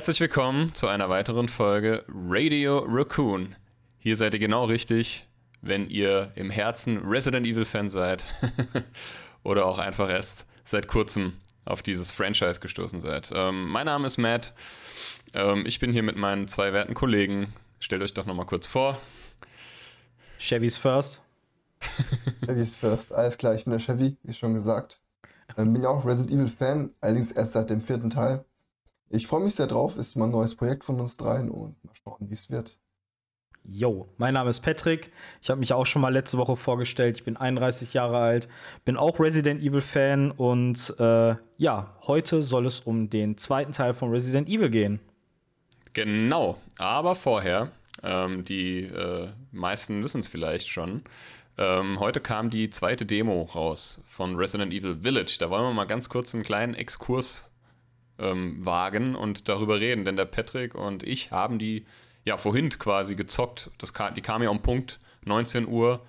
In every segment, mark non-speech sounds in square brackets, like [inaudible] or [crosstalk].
Herzlich willkommen zu einer weiteren Folge Radio Raccoon. Hier seid ihr genau richtig, wenn ihr im Herzen Resident Evil Fan seid [laughs] oder auch einfach erst seit kurzem auf dieses Franchise gestoßen seid. Ähm, mein Name ist Matt. Ähm, ich bin hier mit meinen zwei werten Kollegen. Stellt euch doch nochmal kurz vor. Chevy's First. Chevy's First, alles klar, ich bin der Chevy, wie schon gesagt. Ähm, bin ja auch Resident Evil Fan, allerdings erst seit dem vierten Teil. Ich freue mich sehr drauf, ist mal ein neues Projekt von uns dreien und mal schauen, wie es wird. Yo, mein Name ist Patrick. Ich habe mich auch schon mal letzte Woche vorgestellt. Ich bin 31 Jahre alt, bin auch Resident Evil Fan und äh, ja, heute soll es um den zweiten Teil von Resident Evil gehen. Genau, aber vorher, ähm, die äh, meisten wissen es vielleicht schon. Ähm, heute kam die zweite Demo raus von Resident Evil Village. Da wollen wir mal ganz kurz einen kleinen Exkurs ähm, wagen und darüber reden. Denn der Patrick und ich haben die ja vorhin quasi gezockt. Das kam, die kam ja um Punkt 19 Uhr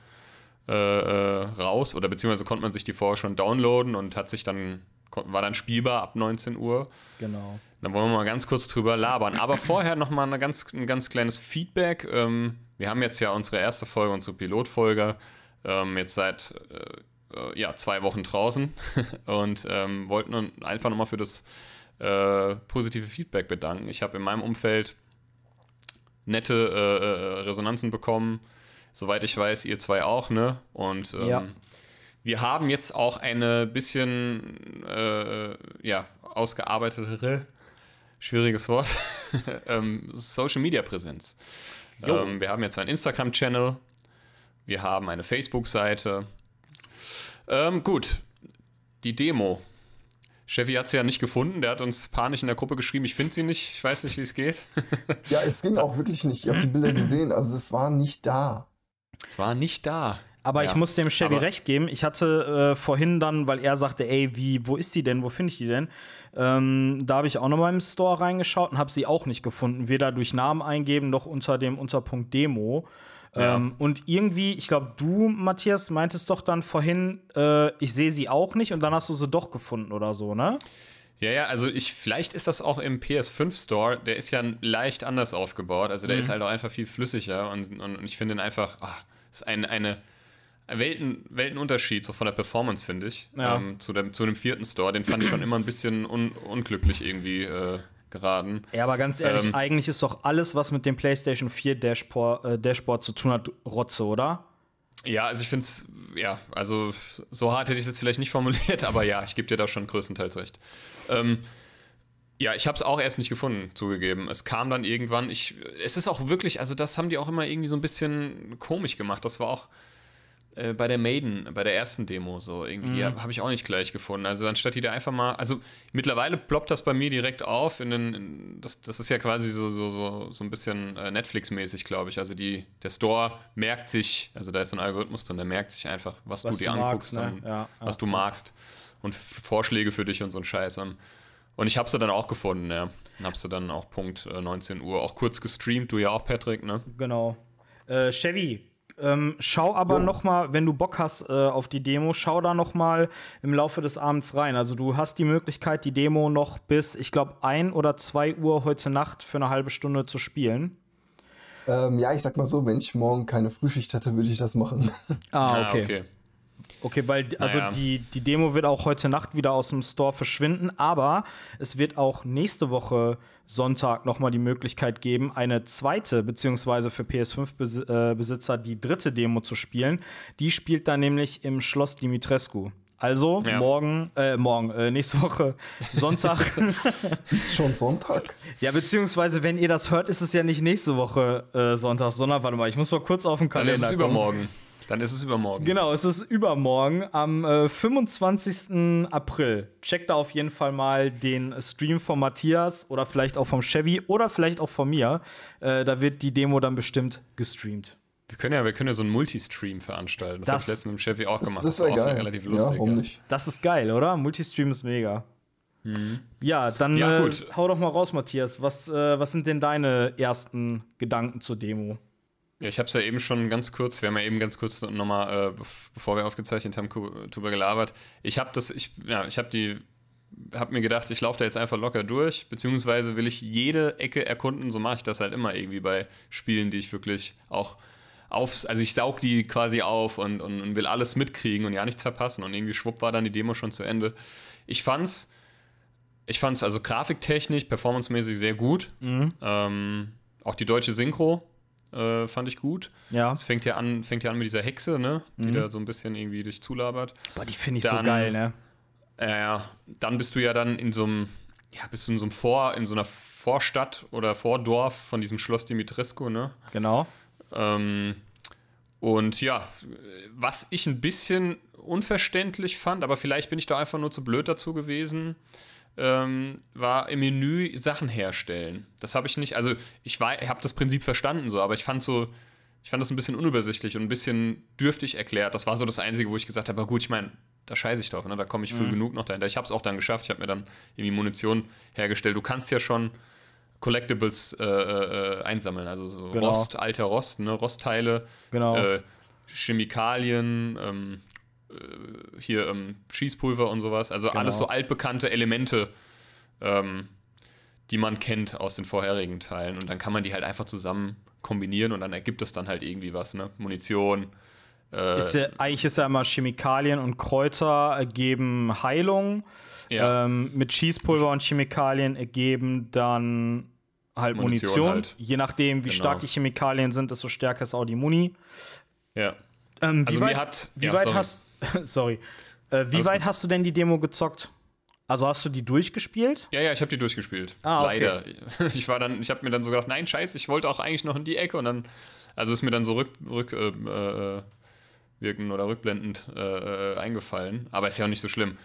äh, äh, raus oder beziehungsweise konnte man sich die vorher schon downloaden und hat sich dann war dann spielbar ab 19 Uhr. Genau. Dann wollen wir mal ganz kurz drüber labern. Aber vorher noch mal eine ganz, ein ganz kleines Feedback. Ähm, wir haben jetzt ja unsere erste Folge, unsere Pilotfolge, ähm, jetzt seit äh, ja, zwei Wochen draußen [laughs] und ähm, wollten einfach nochmal für das äh, positive Feedback bedanken. Ich habe in meinem Umfeld nette äh, äh, Resonanzen bekommen. Soweit ich weiß, ihr zwei auch, ne? Und ähm, ja. wir haben jetzt auch eine bisschen äh, ja, ausgearbeitetere, schwieriges Wort, [laughs] ähm, Social Media Präsenz. Ähm, wir haben jetzt einen Instagram-Channel, wir haben eine Facebook-Seite. Ähm, gut, die Demo Chevy hat sie ja nicht gefunden. Der hat uns panisch in der Gruppe geschrieben, ich finde sie nicht, ich weiß nicht, wie es geht. ja, es ging auch wirklich nicht. Ich habe die Bilder [clears throat] gesehen, also es war nicht da. Es war nicht da. Aber ja. ich muss dem Chevy Aber recht geben. Ich hatte äh, vorhin dann, weil er sagte, ey, wie, wo ist die denn? Wo finde ich die denn? Ähm, da habe ich auch nochmal im Store reingeschaut und habe sie auch nicht gefunden. Weder durch Namen eingeben noch unter dem Unterpunkt Demo. Ja. Ähm, und irgendwie, ich glaube, du, Matthias, meintest doch dann vorhin, äh, ich sehe sie auch nicht und dann hast du sie doch gefunden oder so, ne? Ja, ja, also ich, vielleicht ist das auch im PS5 Store, der ist ja leicht anders aufgebaut, also der mhm. ist halt auch einfach viel flüssiger und, und, und ich finde ihn einfach, ach, ist ein, eine Welten, Weltenunterschied so von der Performance, finde ich, ja. ähm, zu, dem, zu dem vierten Store, den fand ich schon immer ein bisschen un, unglücklich irgendwie äh, geraten. Ja, aber ganz ehrlich, ähm, eigentlich ist doch alles, was mit dem PlayStation 4 Dashboard, äh, Dashboard zu tun hat, Rotze, oder? Ja, also ich finde es, ja, also so hart hätte ich es jetzt vielleicht nicht formuliert, [laughs] aber ja, ich gebe dir da schon größtenteils recht. Ähm, ja, ich habe es auch erst nicht gefunden, zugegeben. Es kam dann irgendwann. Ich, es ist auch wirklich, also das haben die auch immer irgendwie so ein bisschen komisch gemacht. Das war auch, äh, bei der Maiden, bei der ersten Demo so. Irgendwie, mhm. die habe ich auch nicht gleich gefunden. Also anstatt die da einfach mal, also mittlerweile ploppt das bei mir direkt auf. In den, in, das, das ist ja quasi so, so, so, so ein bisschen äh, Netflix-mäßig, glaube ich. Also die, der Store merkt sich, also da ist so ein Algorithmus drin, der merkt sich einfach, was, was du dir anguckst, magst, ne? ja, was ja. du magst und Vorschläge für dich und so ein Scheiß. Und ich habe sie dann auch gefunden, ja. Habe sie dann auch Punkt äh, 19 Uhr auch kurz gestreamt, du ja auch, Patrick, ne? Genau. Äh, Chevy, ähm, schau aber oh. noch mal, wenn du Bock hast äh, auf die Demo, schau da noch mal im Laufe des Abends rein. Also du hast die Möglichkeit, die Demo noch bis, ich glaube, ein oder zwei Uhr heute Nacht für eine halbe Stunde zu spielen. Ähm, ja, ich sag mal so, wenn ich morgen keine Frühschicht hätte, würde ich das machen. Ah, okay. Ah, okay. Okay, weil also naja. die, die Demo wird auch heute Nacht wieder aus dem Store verschwinden, aber es wird auch nächste Woche Sonntag nochmal die Möglichkeit geben, eine zweite, beziehungsweise für PS5-Besitzer die dritte Demo zu spielen. Die spielt dann nämlich im Schloss Dimitrescu. Also Ja. morgen, äh, morgen, äh, nächste Woche Sonntag. [laughs] Ist schon Sonntag? ja, beziehungsweise, wenn ihr das hört, ist es ja nicht nächste Woche äh, Sonntag, sondern warte mal, ich muss mal kurz auf den Dann Kalender ist es kommen. Dann ist es übermorgen. Genau, es ist übermorgen am äh, 25. April. Checkt da auf jeden Fall mal den Stream von Matthias oder vielleicht auch vom Chevy oder vielleicht auch von mir. Äh, da wird die Demo dann bestimmt gestreamt. Wir können ja, wir können ja so einen Multistream veranstalten. Das, Das- habe ich letztens mit dem Chevy auch Das, gemacht. das war wäre auch geil. relativ ja, lustig. ja. nicht? Das ist geil, oder? Multistream ist mega. Ja, dann Mhm. Ja, äh, hau doch mal raus, Matthias. Was, äh, was sind denn deine ersten Gedanken zur Demo? Ja, ich habe es ja eben schon ganz kurz, wir haben ja eben ganz kurz nochmal, äh, bev- bevor wir aufgezeichnet haben, drüber gelabert. Ich habe das, ich, ja, ich habe die, habe mir gedacht, ich laufe da jetzt einfach locker durch, beziehungsweise will ich jede Ecke erkunden, so mache ich das halt immer irgendwie bei Spielen, die ich wirklich auch aufs, also ich saug die quasi auf und, und, und will alles mitkriegen und ja nichts verpassen und irgendwie schwupp war dann die Demo schon zu Ende. Ich fand's, ich fand's also grafiktechnisch, performancemäßig sehr gut. Ähm, auch die deutsche Synchro äh, fand ich gut. Ja. Es fängt ja an, fängt ja an mit dieser Hexe, ne? Die Mhm. da so ein bisschen irgendwie durch zulabert. Boah, die finde ich so Dann- geil, ne? Äh, dann bist du ja dann in so einem, ja, bist du in so einem Vor, in so einer Vorstadt oder Vordorf von diesem Schloss Dimitrescu, ne? Genau. Ähm, und ja, was ich ein bisschen unverständlich fand, aber vielleicht bin ich da einfach nur zu blöd dazu gewesen, ähm, war im Menü Sachen herstellen. Das habe ich nicht, also ich habe das Prinzip verstanden so, aber ich fand so, ich fand das ein bisschen unübersichtlich und ein bisschen dürftig erklärt. Das war so das Einzige, wo ich gesagt habe, aber gut, ich meine, da scheiße ich drauf, ne? da komme ich früh genug noch dahinter. Ich habe es auch dann geschafft, ich habe mir dann irgendwie Munition hergestellt. Du kannst ja schon Collectibles äh, äh, einsammeln, also so Genau. Rost, alter Rost, ne? Rostteile, Genau. äh, Chemikalien, ähm, äh, hier ähm, Schießpulver und sowas. Also alles Genau. so altbekannte Elemente, ähm, die man kennt aus den vorherigen Teilen. Und dann kann man die halt einfach zusammen kombinieren und dann ergibt es dann halt irgendwie was, ne? Munition. Äh, Ist ja, eigentlich ist ja immer Chemikalien und Kräuter ergeben Heilung. ja, Ähm, mit Schießpulver und Chemikalien ergeben dann halt Munition Munition. halt. Je nachdem, wie Genau. stark die Chemikalien sind, desto stärker ist auch die Muni. ja. Ähm, Also wie mir weit, hat- Wie ja, weit sorry. hast. [laughs] sorry. Äh, wie Alles weit gut. hast du denn die Demo gezockt? Also hast du die durchgespielt? Ja, ja, ich habe die durchgespielt. Ah, okay. Leider. [laughs] Ich war dann, ich habe mir dann so gedacht, nein, scheiße, ich wollte auch eigentlich noch in die Ecke und dann, also ist mir dann so rück, rück äh, äh, wirken oder rückblendend äh, äh, eingefallen. Aber ist ja auch nicht so schlimm.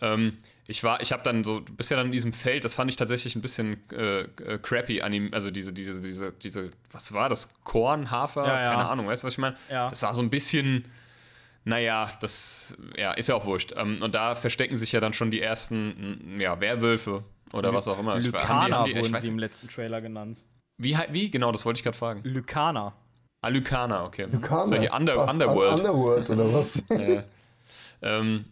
Ähm, ich war, ich habe dann so, du bist ja dann in diesem Feld, das fand ich tatsächlich ein bisschen äh, äh, crappy an ihm, also diese, diese, diese, diese, was war das? Korn, Hafer, Ja, ja. keine Ahnung, weißt du, was ich meine? Ja. Das war so ein bisschen, naja, das ja, ist ja auch wurscht. Ähm, und da verstecken sich ja dann schon die ersten, mm, ja, Werwölfe oder was auch immer. Ich- Lykaner haben die- ich wurden weiß sie im letzten Trailer genannt. wie, wie? Genau, das wollte ich gerade fragen. Lykaner. Ah, Lykaner, okay. Lykaner. So, hier Under, Was? Underworld. Underworld oder was? [laughs] Äh, ähm,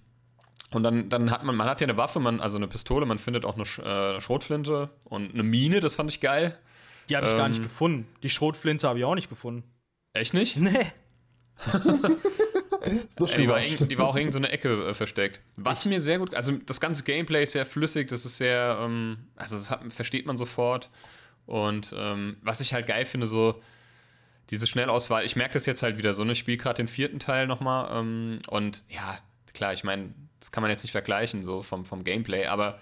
und dann, dann hat man, man hat ja eine Waffe, man, also eine Pistole, man findet auch eine, Sch äh, Schrotflinte und eine Mine, das fand ich geil. Die habe ich gar Ähm. nicht gefunden. Die Schrotflinte habe ich auch nicht gefunden. Echt nicht? Nee. [laughs] [laughs] Ja, schon die, war die war auch irgend so eine Ecke äh, versteckt. Was mir sehr gut, also das ganze Gameplay ist sehr flüssig, das ist sehr, ähm, also das hat, versteht man sofort. Und ähm, was ich halt geil finde, so diese Schnellauswahl, ich merke das jetzt halt wieder so, ne? Ich spiele gerade den vierten Teil nochmal ähm, und ja, klar, ich meine, das kann man jetzt nicht vergleichen, so vom, vom Gameplay, aber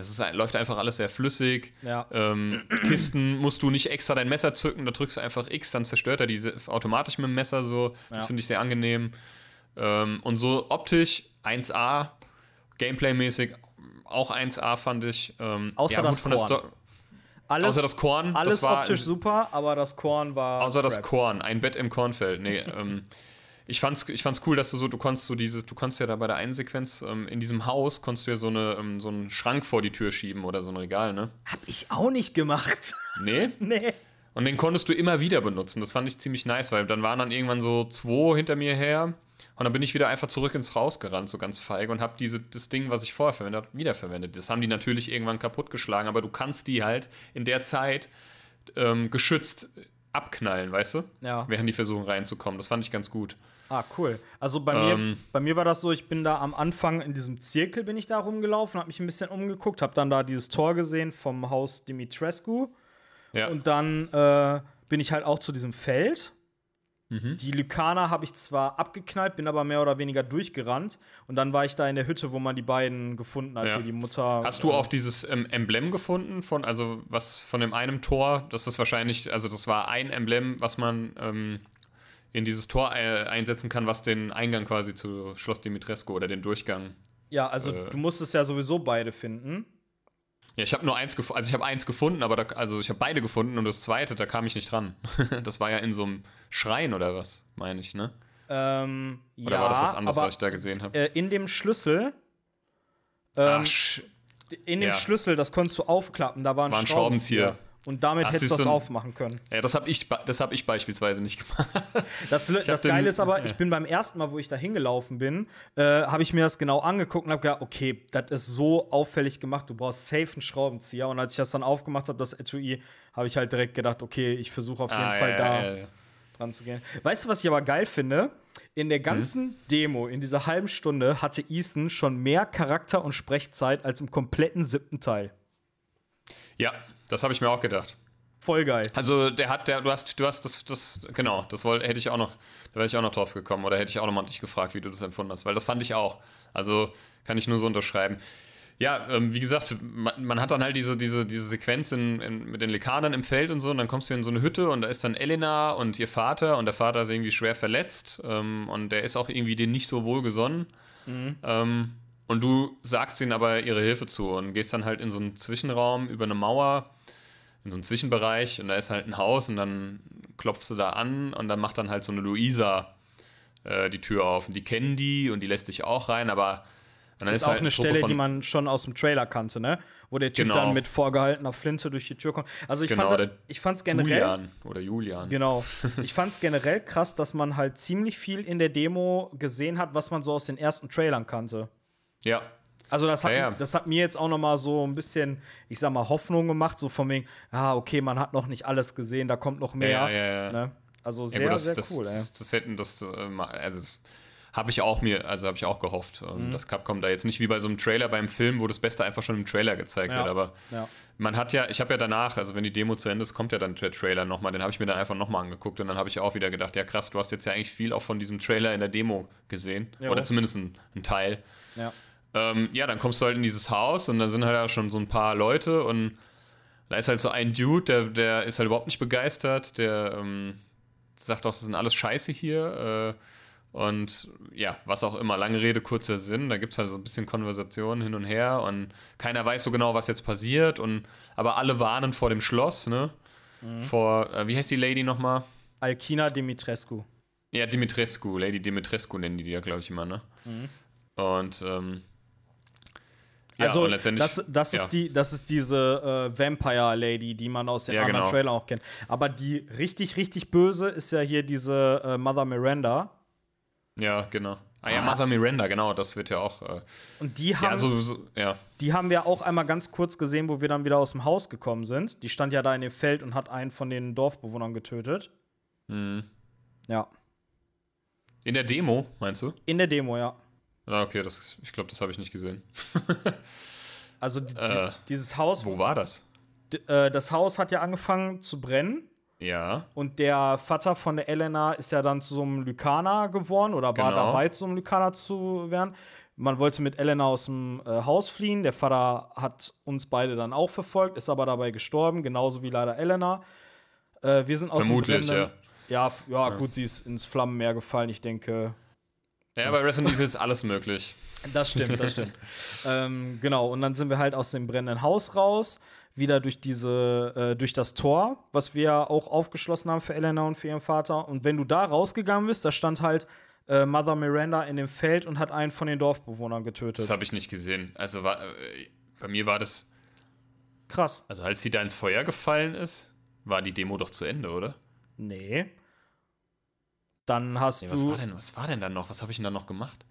das ist, läuft einfach alles sehr flüssig. Ja. Ähm, Kisten musst du nicht extra dein Messer zücken, da drückst du einfach X, dann zerstört er diese automatisch mit dem Messer so. Das Ja. finde ich sehr angenehm. Ähm, und so optisch 1A, Gameplay-mäßig auch 1A fand ich. Ähm, Außer das von der Korn. Alles, Außer das Korn, alles das war optisch super, aber das Korn war. Außer das crap. Korn, ein Bett im Kornfeld. Nee, [laughs] ähm, ich fand's, ich fand's cool, dass du so, du konntest so dieses, du konntest ja da bei der einen Sequenz, ähm, in diesem Haus konntest du ja so, eine, ähm, so einen Schrank vor die Tür schieben oder so ein Regal, ne? Hab ich auch nicht gemacht. [laughs] Nee? nee. Und den konntest du immer wieder benutzen. Das fand ich ziemlich nice, weil dann waren dann irgendwann so zwei hinter mir her. Und dann bin ich wieder einfach zurück ins Haus gerannt, so ganz feige, und habe diese, das Ding, was ich vorher verwendet habe, wiederverwendet. Das haben die natürlich irgendwann kaputtgeschlagen, aber du kannst die halt in der Zeit ähm, geschützt abknallen, weißt du? Ja. Während die versuchen reinzukommen. Das fand ich ganz gut. Ah, cool. Also bei mir, Ähm. bei mir war das so, ich bin da am Anfang in diesem Zirkel bin ich da rumgelaufen, habe mich ein bisschen umgeguckt, habe dann da dieses Tor gesehen vom Haus Dimitrescu Ja. und dann äh, bin ich halt auch zu diesem Feld Mhm. Die Lykaner habe ich zwar abgeknallt, bin aber mehr oder weniger durchgerannt. Und dann war ich da in der Hütte, wo man die beiden gefunden hat. Ja. Hier die Mutter. Hast du auch dieses ähm, Emblem gefunden von, also was von dem einem Tor? Das ist wahrscheinlich, also das war ein Emblem, was man ähm, in dieses Tor äh, einsetzen kann, was den Eingang quasi zu Schloss Dimitrescu oder den Durchgang. Ja, also äh, du musstest ja sowieso beide finden. Ja, ich habe nur eins gefunden, also ich habe eins gefunden, aber da, also ich habe beide gefunden und das zweite, da kam ich nicht dran. [laughs] das war ja in so einem Schrein oder was, meine ich, ne? Ähm, Oder ja, war das was anderes, aber was ich da gesehen habe? äh, in dem Schlüssel, ähm, Ach, in dem ja. Schlüssel, das konntest du aufklappen, da war ein, War ein Schraubenzieher. Schraubenzieher. Und damit Ach, hättest du das du- aufmachen können. ja, das habe ich, das hab ich beispielsweise nicht gemacht. [laughs] Das, das Geile ist aber, ja. ich bin beim ersten Mal, wo ich da hingelaufen bin, äh, habe ich mir das genau angeguckt und habe gedacht, okay, das ist so auffällig gemacht, du brauchst safe einen Schraubenzieher. Und als ich das dann aufgemacht habe, das Etui, habe ich halt direkt gedacht, okay, ich versuche auf jeden Ah, Fall ja, da ja, dran zu gehen. Weißt du, was ich aber geil finde? In der ganzen Demo, in dieser halben Stunde, hatte Ethan schon mehr Charakter und Sprechzeit als im kompletten siebten Teil. Ja, das habe ich mir auch gedacht. Voll geil. Also der hat, der, du hast, du hast das, das, genau, das wollte, hätte ich auch noch, da wäre ich auch noch drauf gekommen oder hätte ich auch nochmal dich gefragt, wie du das empfunden hast, weil das fand ich auch. Also kann ich nur so unterschreiben. Ja, ähm, wie gesagt, man, man hat dann halt diese, diese, diese Sequenz in, in, mit den Lekanern im Feld und so, und dann kommst du in so eine Hütte und da ist dann Elena und ihr Vater und der Vater ist irgendwie schwer verletzt ähm, und der ist auch irgendwie denen nicht so wohlgesonnen. Ähm, und du sagst ihnen aber ihre Hilfe zu und gehst dann halt in so einen Zwischenraum über eine Mauer in so einen Zwischenbereich und da ist halt ein Haus und dann klopfst du da an und dann macht dann halt so eine Luisa äh, die Tür auf und die kennen die und die lässt dich auch rein, aber dann ist ist, auch halt eine Truppe Stelle, die man schon aus dem Trailer kannte, ne? Wo der Typ Genau. dann mit vorgehaltener Flinte durch die Tür kommt. Also ich Genau, fand, ich fand's generell, Julian oder Julian. genau, [laughs] ich fand's generell krass, dass man halt ziemlich viel in der Demo gesehen hat, was man so aus den ersten Trailern kannte. Ja, Also das hat, Ja, ja. das hat mir jetzt auch noch mal so ein bisschen, ich sag mal, Hoffnung gemacht, so von wegen, ah, okay, man hat noch nicht alles gesehen, da kommt noch mehr. Ja, ja, ja. Ne? Also sehr, gut, das, sehr das, cool, das, das hätten das, äh, mal- also das habe ich auch mir, also habe ich auch gehofft, ähm, dass Capcom da jetzt nicht wie bei so einem Trailer beim Film, wo das Beste einfach schon im Trailer gezeigt wird, aber man hat ja, ich habe ja danach, also wenn die Demo zu Ende ist, kommt ja dann der Trailer nochmal, den habe ich mir dann einfach nochmal angeguckt und dann habe ich auch wieder gedacht, ja krass, du hast jetzt ja eigentlich viel auch von diesem Trailer in der Demo gesehen, oder zumindest ein, ein Teil. Ja. Ähm, ja, dann kommst du halt in dieses Haus und da sind halt auch schon so ein paar Leute und da ist halt so ein Dude, der, der ist halt überhaupt nicht begeistert, der ähm, sagt auch, das sind alles Scheiße hier äh, und ja, was auch immer, lange Rede, kurzer Sinn, da gibt es halt so ein bisschen Konversation hin und her und keiner weiß so genau, was jetzt passiert und aber alle warnen vor dem Schloss, ne? Vor, äh, wie heißt die Lady nochmal? Alkina Dimitrescu. Ja, Dimitrescu, Lady Dimitrescu nennen die die ja, glaube ich, immer, ne? Und ähm, ja, also, das, das, ja. ist die, das ist diese äh, Vampire Lady, die man aus den Ja, anderen genau. Trailern auch kennt. Aber die richtig, richtig böse ist ja hier diese äh, Mother Miranda. Ja, genau. Ah ja, Mother Miranda, genau, das wird ja auch. Äh, Und die haben, ja, so, so, ja. die haben wir auch einmal ganz kurz gesehen, wo wir dann wieder aus dem Haus gekommen sind. Die stand ja da in dem Feld und hat einen von den Dorfbewohnern getötet. Mhm. Ja. In der Demo, meinst du? In der Demo, ja. Ah, okay, das, ich glaube, das habe ich nicht gesehen. [laughs] Also die, Äh, die, dieses Haus, Wo war das? äh, das Haus hat ja angefangen zu brennen. Ja, Und der Vater von der Elena ist ja dann zu so einem Lykaner geworden oder war Genau. dabei, zu so einem Lykaner zu werden. Man wollte mit Elena aus dem äh, Haus fliehen. Der Vater hat uns beide dann auch verfolgt, ist aber dabei gestorben, genauso wie leider Elena. Äh, wir sind aus Vermutlich, dem brennenden- ja. f- Ja, gut, sie ist ins Flammenmeer gefallen. Ich denke, ja, bei Resident Evil ist alles möglich. [laughs] das stimmt, das stimmt. ähm, genau, und dann sind wir halt aus dem brennenden Haus raus, wieder durch diese, äh, durch das Tor, was wir auch aufgeschlossen haben für Elena und für ihren Vater. Und wenn du da rausgegangen bist, da stand halt äh, Mother Miranda in dem Feld und hat einen von den Dorfbewohnern getötet. Das habe ich nicht gesehen. Also war, äh, bei mir war das, Krass. also als sie da ins Feuer gefallen ist, war die Demo doch zu Ende, oder? Nee. Dann hast Nee, was du. war denn, was war denn dann noch? Was habe ich denn dann noch gemacht?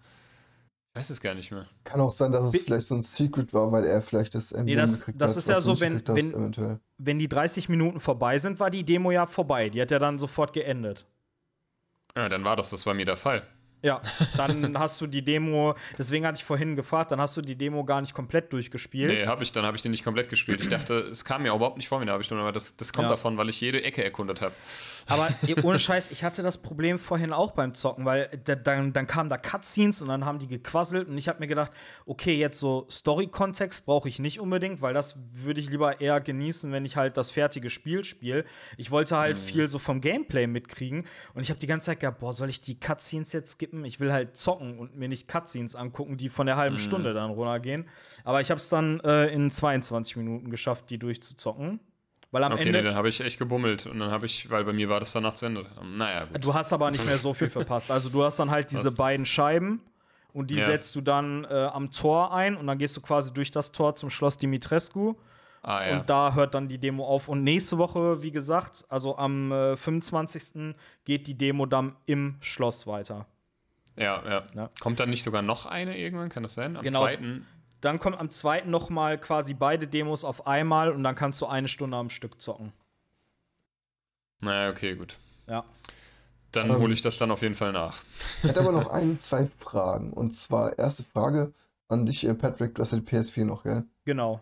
Ich weiß es gar nicht mehr. Kann auch sein, dass es Bi- vielleicht so ein Secret war, weil er vielleicht das Emblem das- gekriegt das hat, ist ja was so, wenn- gekriegt hast, wenn-. Wenn die 30 Minuten vorbei sind, war die Demo ja vorbei. Die hat ja dann sofort geendet. Ja, dann war das, das war mir der Fall. Ja, [laughs] dann hast du die Demo, deswegen hatte ich vorhin gefragt, dann hast du die Demo gar nicht komplett durchgespielt. Nee, habe ich, dann habe ich die nicht komplett gespielt. Ich dachte, es kam mir überhaupt nicht vor wie eine halbe Stunde, aber das, das kommt Ja. davon, weil ich jede Ecke erkundet habe. Aber ohne Scheiß, ich hatte das Problem vorhin auch beim Zocken, weil da, dann, dann kamen da Cutscenes und dann haben die gequasselt und ich habe mir gedacht, okay, jetzt so Story-Kontext brauche ich nicht unbedingt, weil das würde ich lieber eher genießen, wenn ich halt das fertige Spiel spiele. Ich wollte halt viel so vom Gameplay mitkriegen und ich habe die ganze Zeit gedacht, boah, soll ich die Cutscenes jetzt skippen? Ich will halt zocken und mir nicht Cutscenes angucken, die von der halben Stunde dann runtergehen. Aber ich habe es dann äh, in 22 Minuten geschafft, die durchzuzocken. Weil am Okay, Ende nee, dann habe ich echt gebummelt und dann habe ich, weil bei mir war das danach zu Ende. Naja, gut. Du hast aber nicht mehr so viel verpasst. Also du hast dann halt [laughs] diese Was? beiden Scheiben und die Ja. setzt du dann äh, am Tor ein und dann gehst du quasi durch das Tor zum Schloss Dimitrescu Ah ja. und da hört dann die Demo auf. Und nächste Woche, wie gesagt, also am äh, 25. geht die Demo dann im Schloss weiter. ja, ja, Ja. Kommt dann nicht sogar noch eine irgendwann? Kann das sein? Am Genau. zweiten? Dann kommt am 2. noch mal quasi beide Demos auf einmal und dann kannst du eine Stunde am Stück zocken. Naja, okay, gut. Ja. Dann Ähm, hole ich das dann auf jeden Fall nach. Ich hätte aber noch [laughs] ein, zwei Fragen. Und zwar, erste Frage an dich, äh, Patrick, du hast ja die PS4 noch, gell? Genau.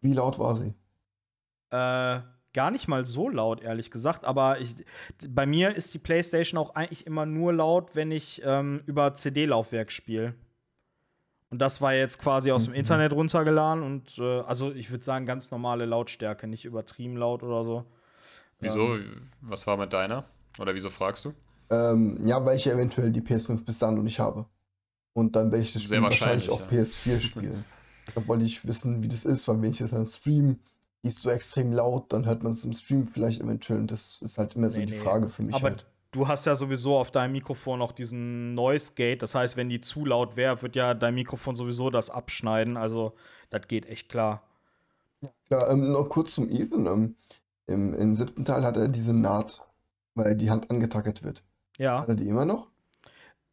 Wie laut war sie? Äh, gar nicht mal so laut, ehrlich gesagt. Aber ich, bei mir ist die PlayStation auch eigentlich immer nur laut, wenn ich ähm, über CD-Laufwerk spiele. Und das war jetzt quasi aus dem Mhm. Internet runtergeladen und äh, also ich würde sagen ganz normale Lautstärke, nicht übertrieben laut oder so. Wieso? Was war mit deiner? Oder wieso fragst du? Ähm, ja, weil ich ja eventuell die PS5 bis dann noch nicht habe. Und dann werde ich das Spiel wahrscheinlich, wahrscheinlich, auf PS4 [laughs] spielen. Deshalb wollte ich wissen, wie das ist, weil wenn ich das dann stream, die ist so extrem laut, dann hört man es im Stream vielleicht eventuell. Und das ist halt immer so Nee, die nee. Frage für mich Aber halt. Du hast ja sowieso auf deinem Mikrofon noch diesen Noise Gate. Das heißt, wenn die zu laut wäre, wird ja dein Mikrofon sowieso das abschneiden. Also, das geht echt klar. Ja, ähm, noch kurz zum Ethan. Ähm, im, Im siebten Teil hat er diese Naht, weil die Hand angetackert wird. Ja. Hat er die immer noch?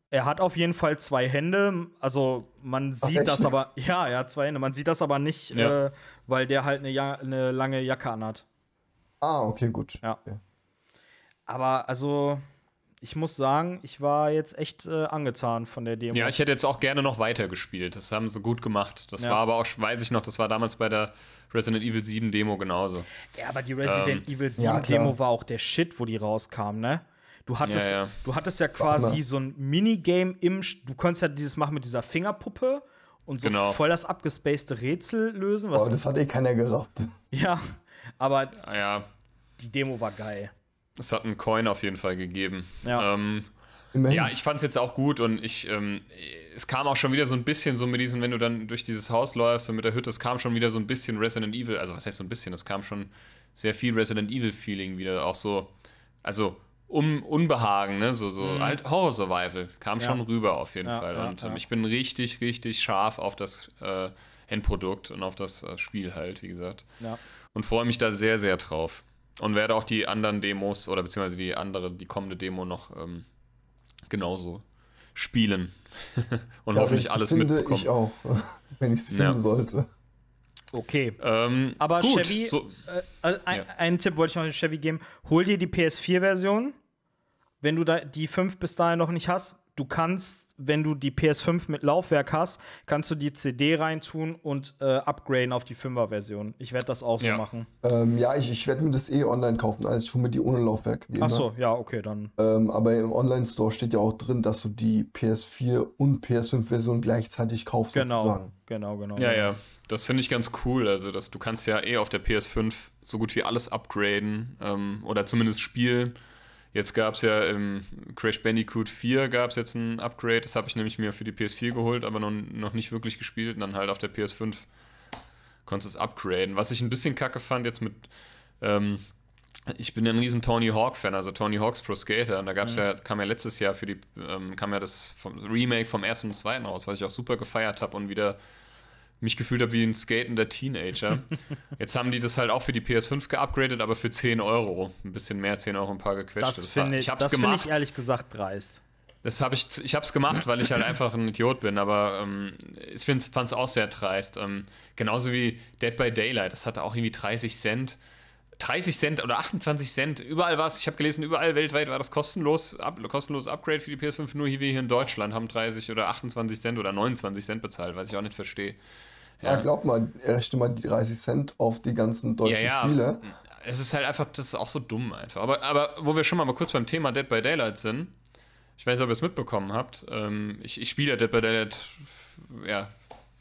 Er hat auf jeden Fall zwei Hände. Also man sieht echt? das aber. [laughs] Ja, er hat zwei Hände. Man sieht das aber nicht, Ja. äh, weil der halt eine, ja eine lange Jacke anhat. Ah, okay, gut. Ja. Okay. Aber also, ich muss sagen, ich war jetzt echt äh, angetan von der Demo. Ja, ich hätte jetzt auch gerne noch weiter gespielt. Das haben sie gut gemacht. Das Ja. war aber auch, weiß ich noch, das war damals bei der Resident Evil 7 Demo genauso. Ja, aber die Resident Evil 7 ja. Demo war auch der Shit, wo die rauskam, ne? Du hattest, Ja, ja. Du hattest ja quasi so ein Minigame im. Du konntest ja dieses machen mit dieser Fingerpuppe und so Genau. voll das abgespacede Rätsel lösen. Was Aber das hat eh keiner gerafft. ja, aber Ja, die Demo war geil. Es hat einen Coin auf jeden Fall gegeben. Ja. Ähm. Ja, ich fand es jetzt auch gut und ich, ähm, es kam auch schon wieder so ein bisschen so mit diesen, wenn du dann durch dieses Haus läufst und mit der Hütte, es kam schon wieder so ein bisschen Resident Evil, also was heißt so ein bisschen, es kam schon sehr viel Resident Evil Feeling wieder, auch so, also um Unbehagen, ne, so, so halt Horror Survival kam Mhm. Ja. schon rüber auf jeden Ja, Fall ja, und ähm, ja. ich bin richtig, richtig scharf auf das äh, Endprodukt und auf das äh, Spiel halt, wie gesagt Ja. und freue mich da sehr, sehr drauf. Und werde auch die anderen Demos oder beziehungsweise die andere, die kommende Demo noch ähm, genauso spielen. [laughs] und Ja, hoffentlich alles finde, mitbekommen. Ich auch, [laughs] wenn ich sie Ja. finden sollte. Okay. Ähm, Aber gut, Chevy, so, äh, also ein, Ja. einen Tipp wollte ich noch dem Chevy geben. Hol dir die PS4-Version. Wenn du da die 5 bis dahin noch nicht hast, du kannst, wenn du die PS5 mit Laufwerk hast, kannst du die CD reintun und äh, upgraden auf die 5er-Version. Ich werde das auch so Ja. machen. Ähm, ja, ich, ich werde mir das eh online kaufen, als schon mit die ohne Laufwerk. Wie Ach so, ja, okay, dann. Ähm, aber im Online-Store steht ja auch drin, dass du die PS4 und PS5-Version gleichzeitig kaufst, Genau, sozusagen. genau, genau. ja, ja, das finde ich ganz cool. Also, dass du kannst ja eh auf der PS5 so gut wie alles upgraden ähm, oder zumindest spielen. Jetzt gab es ja im Crash Bandicoot 4 gab es jetzt ein Upgrade. Das habe ich nämlich mir für die PS4 geholt, aber noch, noch nicht wirklich gespielt. Und dann halt auf der PS5 konntest du es upgraden. Was ich ein bisschen kacke fand jetzt mit ähm, ich bin ja ein riesen Tony Hawk-Fan, also Tony Hawk's Pro Skater. Und da gab's ja, kam ja letztes Jahr für die, ähm, kam ja das vom Remake vom ersten und zweiten raus, was ich auch super gefeiert habe und wieder mich gefühlt habe wie ein skatender Teenager. [laughs] Jetzt haben die das halt auch für die PS5 geupgradet, aber für 10 Euro. Ein bisschen mehr, 10 Euro ein paar gequetscht. Das war- finde ich, das gemacht. ich ehrlich gesagt dreist. Das habe ich, ich habe es gemacht, weil ich halt einfach ein Idiot bin, aber ähm, ich fand es auch sehr dreist. Ähm, genauso wie Dead by Daylight, das hatte auch irgendwie 30 Cent. 30 Cent oder 28 Cent, überall war es, ich habe gelesen, überall weltweit war das kostenlos, ab, kostenloses Upgrade für die PS5, nur hier wir hier in Deutschland haben 30 oder 28 Cent oder 29 Cent bezahlt, was ich auch nicht verstehe. Ja, glaub mal, rechne mal die 30 Cent auf die ganzen deutschen Ja, ja. Spiele. Es ist halt einfach, das ist auch so dumm einfach. Aber, aber wo wir schon mal, mal kurz beim Thema Dead by Daylight sind, ich weiß nicht, ob ihr es mitbekommen habt, ähm, ich, ich spiele ja Dead by Daylight ja,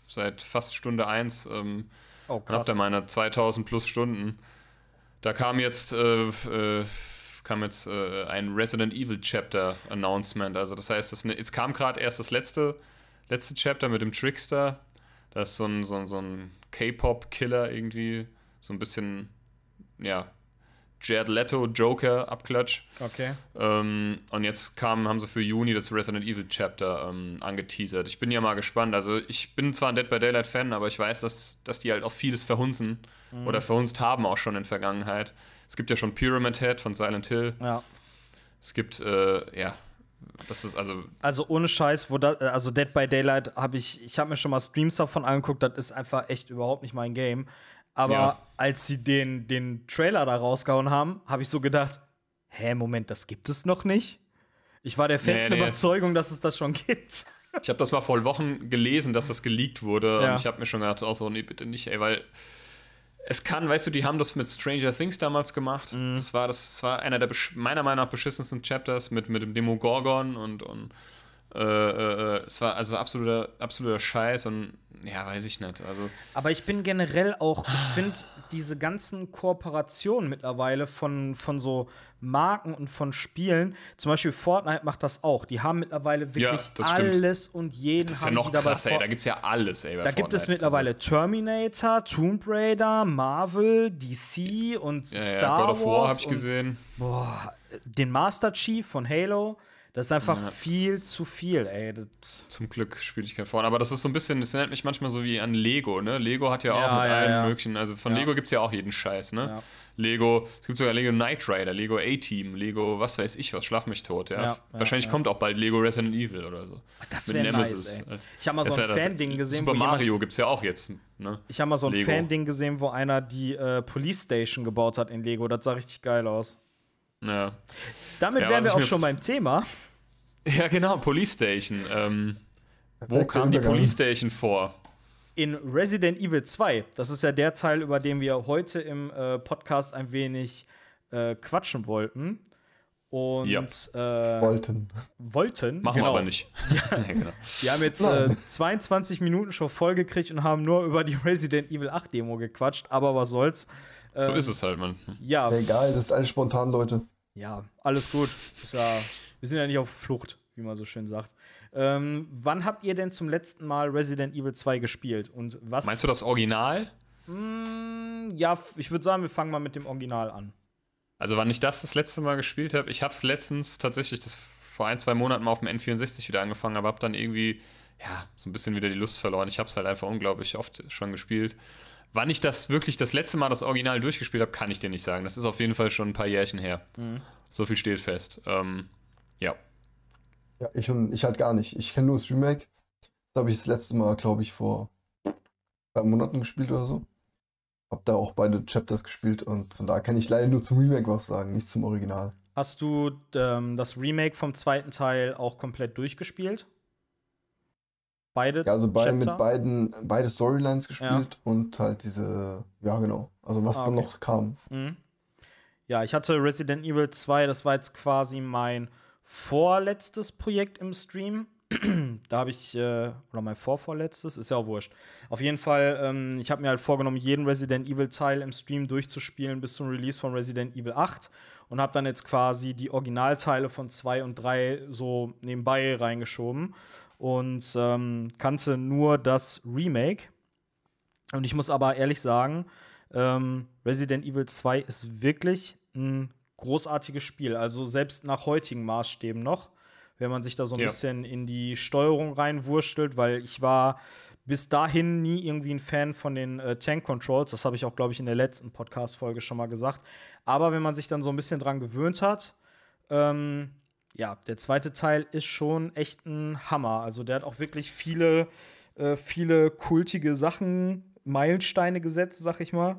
seit fast Stunde 1 ähm, Oh, und hab da meine 2000 plus Stunden. Da kam jetzt, äh, äh, kam jetzt äh, ein Resident Evil Chapter Announcement. Also das heißt, das, ne- es kam gerade erst das letzte, letzte Chapter mit dem Trickster. Das ist so ein, so ein, so ein K-Pop-Killer irgendwie. So ein bisschen, ja, Jared Leto Joker Abklatsch. Okay. Ähm, und jetzt kam, haben sie für Juni das Resident Evil Chapter ähm, angeteasert. Ich bin ja mal gespannt. Also ich bin zwar ein Dead by Daylight Fan, aber ich weiß, dass, dass die halt auch vieles verhunzen oder verhunzt haben auch schon in Vergangenheit. Es gibt ja schon Pyramid Head von Silent Hill. Ja. Es gibt, äh, ja, das ist also, Also ohne Scheiß, wo da, also Dead by Daylight habe ich, ich habe mir schon mal Streams davon angeguckt, das ist einfach echt überhaupt nicht mein Game. Aber Ja. als sie den, den Trailer da rausgehauen haben, habe ich so gedacht, hä, Moment, das gibt es noch nicht? Ich war der festen nee. Überzeugung, dass es das schon gibt. [laughs] ich habe das mal vor Wochen gelesen, dass das geleakt wurde. Ja. Und ich habe mir schon gedacht, auch so, nee, bitte nicht, ey, weil es kann, weißt du, die haben das mit Stranger Things damals gemacht. Mhm. Das, war, das war einer der meiner Meinung nach beschissensten Chapters mit, mit dem Demogorgon und, und äh, äh, äh, es war also absoluter, absoluter Scheiß und ja, weiß ich nicht. Also, Aber ich bin generell auch, ich finde diese ganzen Kooperationen mittlerweile von, von so Marken und von Spielen, zum Beispiel Fortnite macht das auch. Die haben mittlerweile wirklich stimmt. alles und jeden das ist ja noch krasser, ey. Da gibt es ja alles, ey. Da gibt es Fortnite. mittlerweile Terminator, Tomb Raider, Marvel, DC und Also, ja, Star ja, God of War Wars habe ich gesehen. Boah, den Master Chief von Halo. Das ist einfach viel zu viel, ey. Das, Zum Glück spiele ich kein Fortnite. Aber das ist so ein bisschen, das erinnert mich manchmal so wie an Lego, ne? Lego hat ja auch Ja, mit ja, allen ja. möglichen, also von Ja. Lego gibt es ja auch jeden Scheiß, ne? Ja. Lego, es gibt sogar Lego Knight Rider, Lego A-Team, Lego, was weiß ich was, schlag mich tot, ja. Ja, ja, Wahrscheinlich ja. kommt auch bald Lego Resident Evil oder so. das wäre nice, ey. Ich habe mal so ein Fan-Ding gesehen, Super Mario gibt es ja auch jetzt, ne? Ich habe mal so ein. Fan-Ding gesehen, wo einer die äh, Police Station gebaut hat in Lego. Das sah richtig geil aus. Ja. Damit Ja, wären was wir auch schon beim Thema. [laughs] Ja, wo Police Station. Ähm, wo kam die. Police Station vor? In Resident Evil 2. Das ist ja der Teil, über den wir heute im äh, Podcast ein wenig äh, quatschen wollten. Und Ja. äh, Wollten. wollten. Machen genau. wir aber nicht. [laughs] ja, genau. Wir haben jetzt äh, 22 Minuten schon vollgekriegt und haben nur über die Resident Evil 8 Demo gequatscht, aber was soll's. So Ähm, ist es halt, man. Ja, Egal, das ist alles spontan, Leute. Ja, alles gut. Ja, wir sind ja nicht auf Flucht, wie man so schön sagt. Ähm, wann habt ihr denn zum letzten Mal Resident Evil 2 gespielt? Und was? Meinst du das Original? Mm, ja, ich würde sagen, wir fangen mal mit dem Original an. Also, wann ich das das letzte Mal gespielt habe, ich habe es letztens tatsächlich das vor ein, zwei Monaten mal auf dem N64 wieder angefangen, aber habe dann irgendwie, ja, so ein bisschen wieder die Lust verloren. Ich habe es halt einfach unglaublich oft schon gespielt. Wann ich das wirklich das letzte Mal das Original durchgespielt habe, kann ich dir nicht sagen. Das ist auf jeden Fall schon ein paar Jährchen her. So viel steht fest. Ähm, ja. Ja, ich, und, ich halt gar nicht. Ich kenne nur das Remake. Das habe ich das letzte Mal, glaube ich, vor zwei Monaten gespielt oder so. Hab da auch beide Chapters gespielt und von daher kann ich leider nur zum Remake was sagen, nicht zum Original. Hast du ähm, das Remake vom zweiten Teil auch komplett durchgespielt? Beide? Ja, also bei, mit beiden, beide Storylines gespielt und halt diese, ja genau, also was Ah, dann okay. noch kam. Mhm. Ja, ich hatte Resident Evil 2, das war jetzt quasi mein vorletztes Projekt im Stream. [clears throat] da habe ich, äh, oder mein vorvorletztes, ist ja auch wurscht. Auf jeden Fall, ähm, ich habe mir halt vorgenommen, jeden Resident Evil Teil im Stream durchzuspielen bis zum Release von Resident Evil 8 und habe dann jetzt quasi die Originalteile von 2 und 3 so nebenbei reingeschoben und ähm, kannte nur das Remake. Und ich muss aber ehrlich sagen, ähm, Resident Evil 2 ist wirklich ein großartiges Spiel. Also selbst nach heutigen Maßstäben noch, wenn man sich da so ein Ja. bisschen in die Steuerung reinwurstelt, weil ich war bis dahin nie irgendwie ein Fan von den äh, Tank Controls. Das habe ich auch, glaube ich, in der letzten Podcast-Folge schon mal gesagt. Aber wenn man sich dann so ein bisschen dran gewöhnt hat, ähm, ja, der zweite Teil ist schon echt ein Hammer. Also der hat auch wirklich viele, äh, viele kultige Sachen, Meilensteine gesetzt, sag ich mal.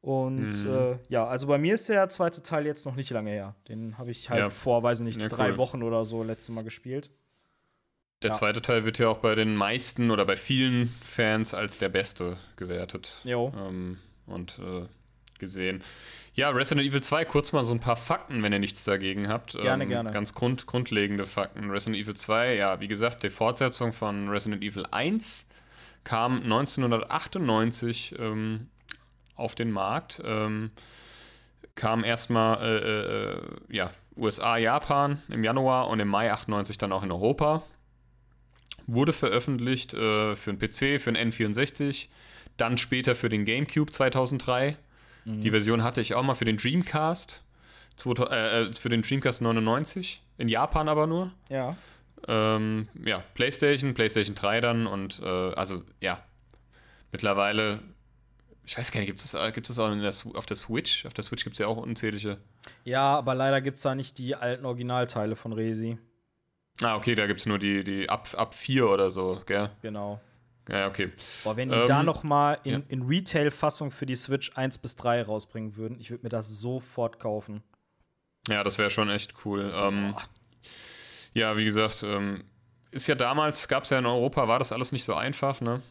Und Mhm. äh, ja, also bei mir ist der zweite Teil jetzt noch nicht lange her. Den habe ich halt Ja. vor, weiß ich nicht, Ja, drei cool. Wochen oder so letztes Mal gespielt. Der Ja. zweite Teil wird ja auch bei den meisten oder bei vielen Fans als der beste gewertet. Jo. Ähm, und äh, gesehen. Ja, Resident Evil 2, kurz mal so ein paar Fakten, wenn ihr nichts dagegen habt. Gerne, ähm, gerne. Ganz grund, grundlegende Fakten. Resident Evil 2, ja, wie gesagt, die Fortsetzung von Resident Evil 1 kam 1998 ähm, auf den Markt. Ähm, kam erstmal äh, äh, ja, USA, Japan im Januar und im Mai 98 dann auch in Europa. Wurde veröffentlicht äh, für den PC, für den N64, dann später für den GameCube 2003. Die Version hatte ich auch mal für den Dreamcast, 2000, äh, äh, für den Dreamcast 99, in Japan aber nur. Ja. Ähm, ja, PlayStation, PlayStation 3 dann und äh, also ja, mittlerweile, ich weiß gar nicht, gibt es äh, gibt es auch in der, auf der Switch? Auf der Switch gibt es ja auch unzählige. Ja, aber leider gibt es da nicht die alten Originalteile von Resi. Ah, okay, da gibt es nur die, die ab, ab 4 oder so, gell? Genau. Ja, okay. Boah, wenn die Ähm, da noch mal in, ja. in Retail-Fassung für die Switch 1 bis 3 rausbringen würden, ich würde mir das sofort kaufen. Ja, das wäre schon echt cool. Ähm, ja, wie gesagt, ähm, ist ja damals, gab es ja in Europa, war das alles nicht so einfach, ne?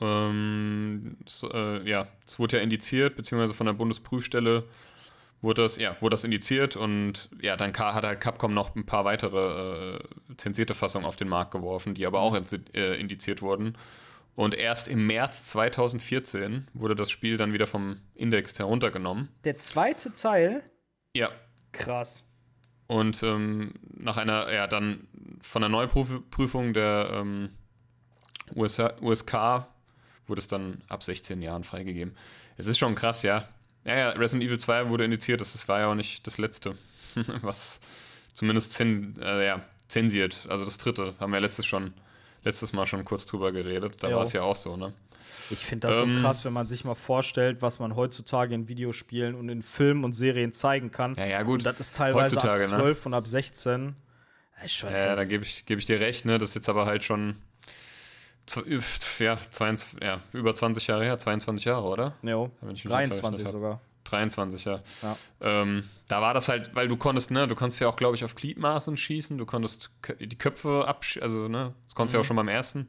Ähm, es, äh, ja, es wurde ja indiziert, beziehungsweise von der Bundesprüfstelle wurde das, ja, wurde das indiziert und ja, dann hat halt Capcom noch ein paar weitere äh, zensierte Fassungen auf den Markt geworfen, die aber auch insi- äh, indiziert wurden. Und erst im März 2014 wurde das Spiel dann wieder vom Index heruntergenommen. Der zweite Teil, Ja, krass. und ähm, nach einer, ja, dann von der Neuprüfung der ähm, USA, USK wurde es dann ab 16 Jahren freigegeben. Es ist schon krass, ja. Ja, ja, Resident Evil 2 wurde indiziert, das, war ja auch nicht das letzte, [laughs] was zumindest zen, äh, ja, zensiert. Also das dritte, haben wir letztes, schon, letztes Mal schon kurz drüber geredet. Da war es ja auch so, ne? Ich finde das Ähm, so krass, wenn man sich mal vorstellt, was man heutzutage in Videospielen und in Filmen und Serien zeigen kann. Ja, ja, gut. Und das ist teilweise Heutzutage, ab ne? 12 und ab 16. Das ist schon Ja, ja, da gebe ich, geb ich dir recht, ne? Das ist jetzt aber halt schon ja, 22, ja, über 20 Jahre her, 22 Jahre, oder? nicht 23 verrechnet hab. sogar. 23, ja. Ja. Ähm, da war das halt, weil du konntest, ne, du konntest ja auch, glaube ich, auf Gliedmaßen schießen, du konntest die Köpfe abschießen, also, ne, das konntest du ja Mhm. auch schon beim ersten.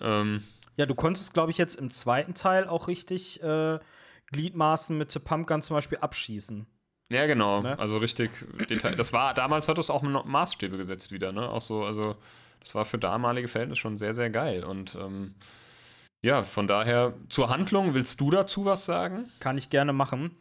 Ähm, Ja, du konntest, glaube ich, jetzt im zweiten Teil auch richtig äh, Gliedmaßen mit Pumpgun zum Beispiel abschießen. ja, genau, Ne? also richtig Detail. Das war, damals hat es auch Maßstäbe gesetzt wieder, ne, auch so, also, das war für damalige Verhältnisse schon sehr, sehr geil und, ähm, ja, von daher, zur Handlung, willst du dazu was sagen? Kann ich gerne machen.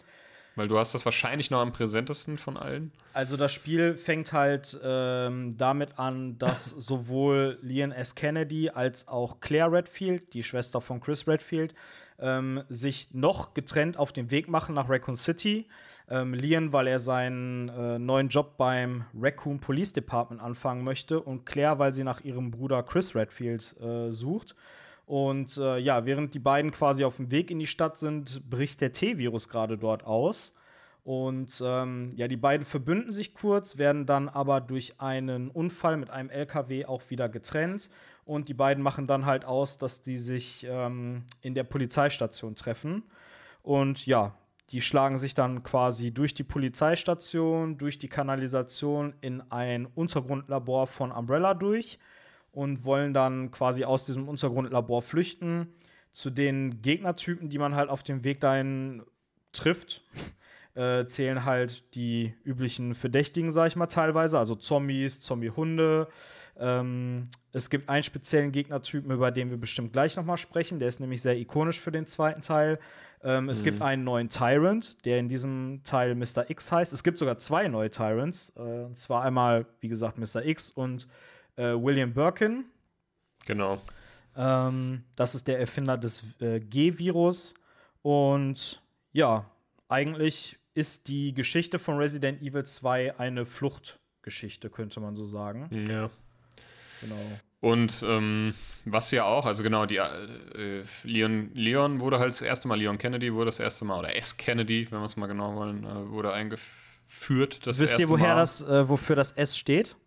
Weil du hast das wahrscheinlich noch am präsentesten von allen. Also das Spiel fängt halt ähm, damit an, dass [laughs] sowohl Leon S. Kennedy als auch Claire Redfield, die Schwester von Chris Redfield, ähm, sich noch getrennt auf den Weg machen nach Raccoon City. Ähm, Leon, weil er seinen äh, neuen Job beim Raccoon Police Department anfangen möchte und Claire, weil sie nach ihrem Bruder Chris Redfield äh, sucht. Und äh, ja, während die beiden quasi auf dem Weg in die Stadt sind, bricht der T-Virus gerade dort aus. Und ähm, ja, die beiden verbünden sich kurz, werden dann aber durch einen Unfall mit einem LKW auch wieder getrennt. Und die beiden machen dann halt aus, dass die sich ähm, in der Polizeistation treffen. Und ja, die schlagen sich dann quasi durch die Polizeistation, durch die Kanalisation in ein Untergrundlabor von Umbrella durch und wollen dann quasi aus diesem Untergrundlabor flüchten zu den Gegnertypen, die man halt auf dem Weg dahin trifft. Äh, zählen halt die üblichen Verdächtigen, sag ich mal, teilweise, also Zombies, Zombie-Hunde. Ähm, es gibt einen speziellen Gegnertypen, über den wir bestimmt gleich nochmal sprechen. Der ist nämlich sehr ikonisch für den zweiten Teil. Ähm, es gibt einen neuen Tyrant, der in diesem Teil Mr. X heißt. Es gibt sogar zwei neue Tyrants. Äh, und zwar einmal, wie gesagt, Mr. X und äh, William Birkin. Genau. Ähm, das ist der Erfinder des äh, G-Virus. Und ja, eigentlich ist die Geschichte von Resident Evil 2 eine Fluchtgeschichte, könnte man so sagen. Ja. Genau. Und ähm, was ja auch, also genau, die äh, Leon, Leon wurde halt das erste Mal, Leon Kennedy wurde das erste Mal, oder S. Kennedy, wenn wir es mal genau wollen, äh, wurde eingeführt. Das Wisst erste ihr, woher Mal. das, äh, wofür das S steht?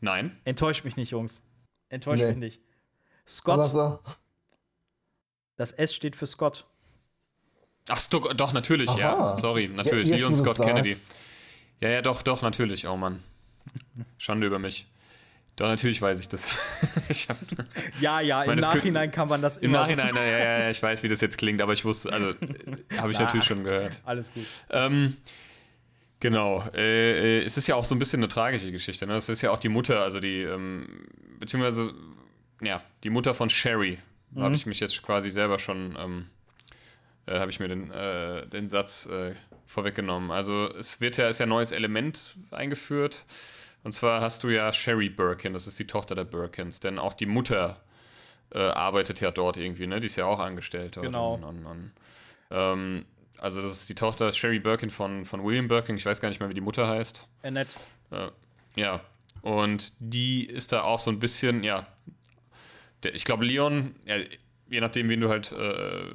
Nein. Enttäuscht mich nicht, Jungs. Enttäuscht Nee. mich nicht. Scott. Das S steht für Scott. Ach, doch, doch natürlich, Aha. ja. Sorry, natürlich. Ja, Leon Scott Kennedy. sagst. Ja, ja, doch, doch, natürlich. Oh Mann. Schande über mich. Doch, natürlich weiß ich das. [laughs] ich hab, Ja, ja, im Nachhinein kann man das Im immer Nachhinein, so ja, ja, ja, ich weiß, wie das jetzt klingt, aber ich wusste, also, habe ich Ja. [laughs] natürlich schon gehört. Alles gut. Ähm, genau. Äh, äh, es ist ja auch so ein bisschen eine tragische Geschichte. Ne? Es ist ja auch die Mutter, also die, ähm, beziehungsweise, ja, die Mutter von Sherry. Mhm. Habe ich mich jetzt quasi selber schon, ähm, äh, habe ich mir den, äh, den Satz äh, vorweggenommen. Also es wird ja, ist ja ein neues Element eingeführt. Und zwar hast du ja Sherry Birkin, das ist die Tochter der Birkins, denn auch die Mutter äh, arbeitet ja dort irgendwie, ne? Die ist ja auch angestellt. dort Genau. Und, und, und, ähm, also das ist die Tochter Sherry Birkin von, von William Birkin. Ich weiß gar nicht mehr, wie die Mutter heißt. Annette. Äh, ja. Und die ist da auch so ein bisschen, ja. Ich glaube, Leon, ja, je nachdem, wen du halt äh,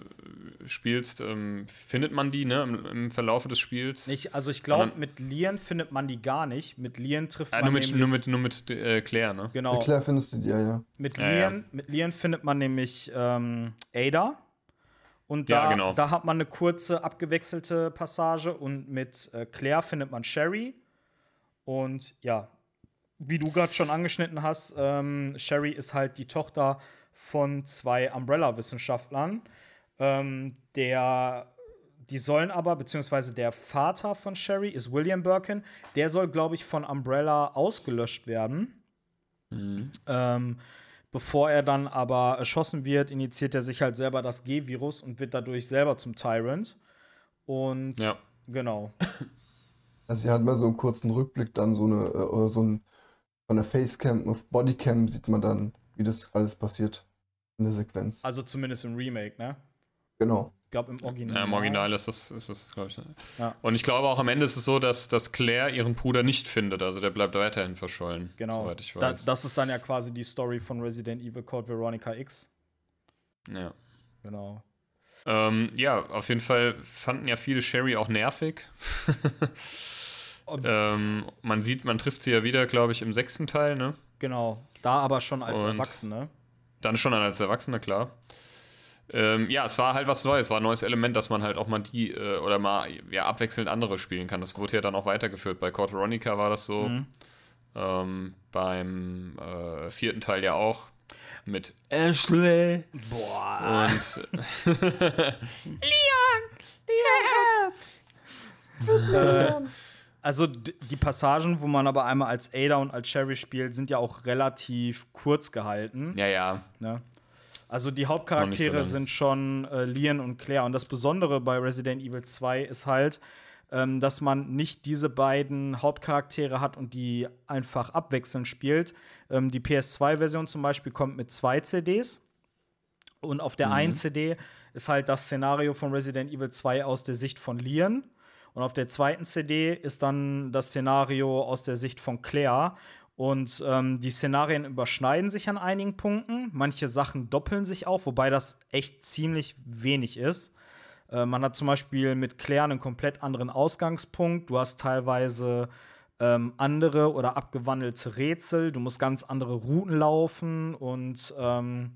spielst, ähm, findet man die, ne, im, im Verlaufe des Spiels. Ich, also ich glaube, mit Lian findet man die gar nicht. Mit Lian trifft Ah, man nur, mit, nur mit, nur mit äh, Claire, ne? genau. Mit Claire findest du die, ja, ja. Mit Ja, Lian, mit Lian findet man nämlich ähm, Ada. Und Ja, da, genau. da hat man eine kurze abgewechselte Passage. Und mit äh, Claire findet man Sherry. Und ja, wie du gerade schon angeschnitten hast, ähm, Sherry ist halt die Tochter von zwei Umbrella-Wissenschaftlern. Ähm, der, die sollen aber, beziehungsweise der Vater von Sherry ist William Birkin. Der soll, glaube ich, von Umbrella ausgelöscht werden. Ähm, bevor er dann aber erschossen wird, initiiert er sich halt selber das G-Virus und wird dadurch selber zum Tyrant. Und Ja. genau. [laughs] Also sie hat mal so einen kurzen Rückblick, dann so eine, äh, oder so ein, von der Facecam auf Bodycam sieht man dann, wie das alles passiert in der Sequenz. Also zumindest im Remake, ne? Genau. Ich glaube, im Original. Ja, Im Original ist das, ist das glaube ich. ne? Ja. Und ich glaube auch am Ende ist es so, dass, dass Claire ihren Bruder nicht findet. Also der bleibt weiterhin verschollen. Genau. Soweit ich Da, weiß. das ist dann ja quasi die Story von Resident Evil Code Veronica X. ja. Genau. Ähm, ja, auf jeden Fall fanden ja viele Sherry auch nervig. [laughs] Ähm, man sieht, man trifft sie ja wieder, glaube ich, im sechsten Teil, ne? Genau. Da aber schon als Und- Erwachsene. Dann schon als Erwachsener, klar. Ähm, ja, es war halt was Neues, war ein neues Element, dass man halt auch mal die äh, oder mal ja, abwechselnd andere spielen kann. Das wurde ja dann auch weitergeführt. Bei Code Veronica war das so. Mhm. Ähm, beim äh, vierten Teil ja auch. Mit Ashley. Boah. Und [laughs] Also d- die Passagen, wo man aber einmal als Ada und als Sherry spielt, sind ja auch relativ kurz gehalten. ja, ja. Ne? Also die so Hauptcharaktere lang. sind schon äh, Leon und Claire. Und das Besondere bei Resident Evil 2 ist halt, ähm, dass man nicht diese beiden Hauptcharaktere hat und die einfach abwechselnd spielt. Ähm, die PS2-Version zum Beispiel kommt mit zwei CDs. Und auf der einen CD ist halt das Szenario von Resident Evil 2 aus der Sicht von Leon. Und auf der zweiten CD ist dann das Szenario aus der Sicht von Claire. Und ähm, die Szenarien überschneiden sich an einigen Punkten. Manche Sachen doppeln sich auch, wobei das echt ziemlich wenig ist. Äh, man hat zum Beispiel mit Claire einen komplett anderen Ausgangspunkt. Du hast teilweise ähm, andere oder abgewandelte Rätsel. Du musst ganz andere Routen laufen. Und ähm,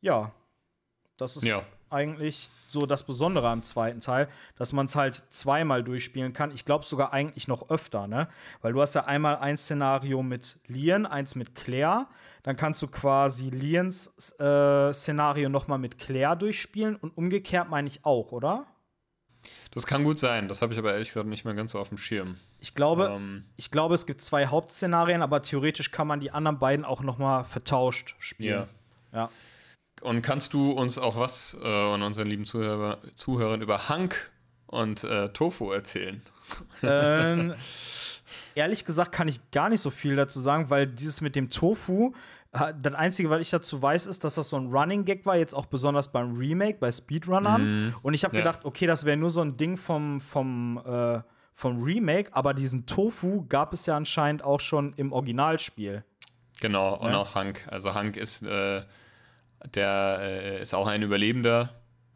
ja, das ist Ja. Eigentlich so das Besondere am zweiten Teil, dass man es halt zweimal durchspielen kann. Ich glaube sogar eigentlich noch öfter, ne? Weil du hast ja einmal ein Szenario mit Lian, eins mit Claire. Dann kannst du quasi Lians äh, Szenario noch mal mit Claire durchspielen und umgekehrt meine ich auch, oder? Das kann gut sein. Das habe ich aber ehrlich gesagt nicht mehr ganz so auf dem Schirm. Ich glaube, Ähm, ich glaube, es gibt zwei Hauptszenarien, aber theoretisch kann man die anderen beiden auch noch mal vertauscht spielen. Ja. Und kannst du uns auch was äh, an unseren lieben Zuhörer, Zuhörern über Hank und äh, Tofu erzählen? ähm, ehrlich gesagt kann ich gar nicht so viel dazu sagen, weil dieses mit dem Tofu, das Einzige, was ich dazu weiß, ist, dass das so ein Running Gag war, jetzt auch besonders beim Remake, bei Speedrunnern. Und ich habe Ja. gedacht, okay, das wäre nur so ein Ding vom, vom, äh, vom Remake, aber diesen Tofu gab es ja anscheinend auch schon im Originalspiel. Genau, und Ja. auch Hank. Also Hank ist, äh, der äh, ist auch ein Überlebender.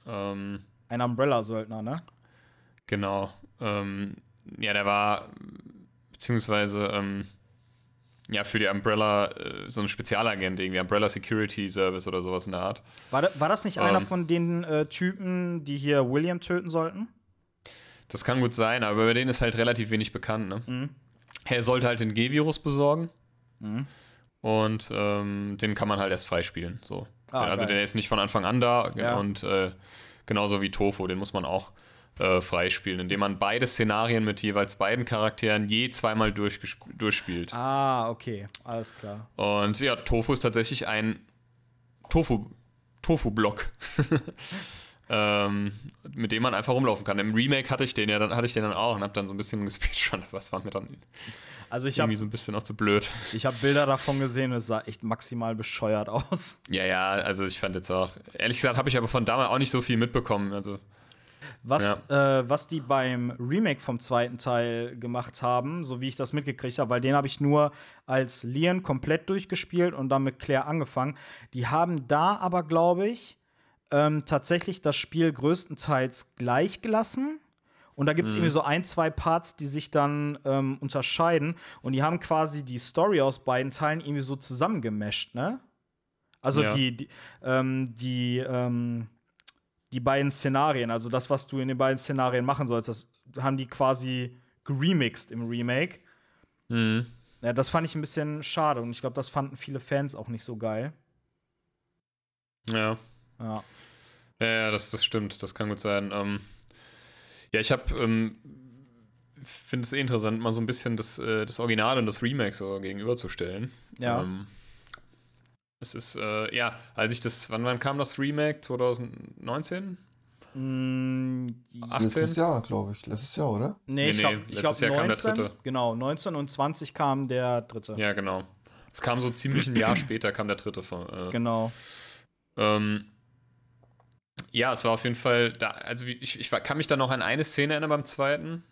Ähm, Ein Umbrella-Söldner, ne? genau. Ähm, ja, der war, beziehungsweise, ähm, ja, für die Umbrella, äh, so ein Spezialagent, irgendwie Umbrella Security Service oder sowas in der Art. War, da, war das nicht Ähm. einer von den äh, Typen, die hier William töten sollten? Das kann gut sein, aber über den ist halt relativ wenig bekannt, ne? Er sollte halt den G-Virus besorgen. Und ähm, den kann man halt erst freispielen. So. Ah, also geil. der ist nicht von Anfang an da Ja. und äh, genauso wie Tofu, den muss man auch äh, freispielen, indem man beide Szenarien mit jeweils beiden Charakteren je zweimal durchspielt. Ah, okay, alles klar. Und ja, Tofu ist tatsächlich ein Tofu, Tofu-Block. [laughs] ähm, mit dem man einfach rumlaufen kann. Im Remake hatte ich den ja dann, hatte ich den dann auch und hab dann so ein bisschen gespeedrun, [laughs] aber es war mir dann Also ich habe irgendwie so ein bisschen auch zu blöd. ich hab Bilder davon gesehen und es sah echt maximal bescheuert aus. Ja, ja, also ich fand jetzt auch, ehrlich gesagt, habe ich aber von damals auch nicht so viel mitbekommen. Also, Was, äh, was die beim Remake vom zweiten Teil gemacht haben, so wie ich das mitgekriegt habe, weil den habe ich nur als Leon komplett durchgespielt und dann mit Claire angefangen. Die haben da aber, glaube ich, ähm, tatsächlich das Spiel größtenteils gleich gelassen. Und da gibt es irgendwie so ein, zwei Parts, die sich dann ähm, unterscheiden. Und die haben quasi die Story aus beiden Teilen irgendwie so zusammengemischt, ne? Also Ja. die, die, ähm, die, ähm, die beiden Szenarien, also das, was du in den beiden Szenarien machen sollst, das haben die quasi geremixed im Remake. mhm. Ja, das fand ich ein bisschen schade und ich glaube, das fanden viele Fans auch nicht so geil. ja. Ja. Ja, ja, das, das stimmt, das kann gut sein. Ähm, ja, ich habe, ähm, finde es eh interessant, mal so ein bisschen das, äh, das Original und das Remake so gegenüberzustellen. Ja. Ähm, es ist, äh, ja, als ich das, wann, wann kam das Remake? 2019? Mm, 18? Letztes Jahr, glaube ich. Letztes Jahr, oder? nee, Nee, ich nee, glaube, ich letztes glaub, Jahr kam der 19, dritte. genau, 19 und 20 kam der dritte. Ja, genau. Es kam so ziemlich ein Jahr [clears throat] später, kam der dritte von. Äh, Genau. Ähm, ja, es war auf jeden Fall da, also ich, ich kann mich da noch an eine Szene erinnern beim zweiten,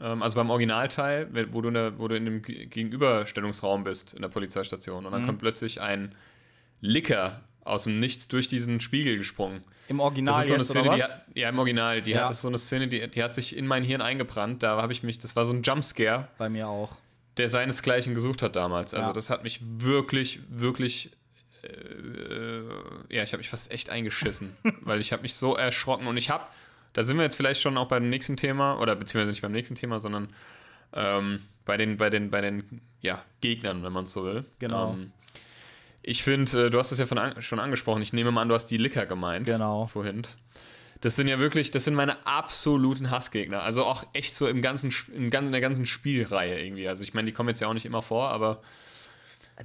ähm, also beim Originalteil, wo du, in der, wo du in dem Ge- Gegenüberstellungsraum bist in der Polizeistation und dann Mhm. kommt plötzlich ein Licker aus dem Nichts durch diesen Spiegel gesprungen. Im Original Das ist so eine Szene, die hat, ja im Original, die Ja. hat das ist so eine Szene, die, die hat sich in mein Hirn eingebrannt. Da habe ich mich, das war so ein Jumpscare, Bei mir auch. der seinesgleichen gesucht hat damals. Also Ja. das hat mich wirklich, wirklich, äh, ja, ich habe mich fast echt eingeschissen, [laughs] weil ich habe mich so erschrocken und ich habe, da sind wir jetzt vielleicht schon auch beim nächsten Thema oder beziehungsweise nicht beim nächsten Thema, sondern ähm, bei den, bei den, bei den, ja, Gegnern, wenn man es so will. Genau. Ähm, ich finde, äh, du hast es ja an, schon angesprochen. Ich nehme mal an, du hast die Licker gemeint. Genau. Vorhin. Das sind ja wirklich, das sind meine absoluten Hassgegner. Also auch echt so im ganzen, Sp- im ganzen, in der ganzen Spielreihe irgendwie. Also ich meine, die kommen jetzt ja auch nicht immer vor, aber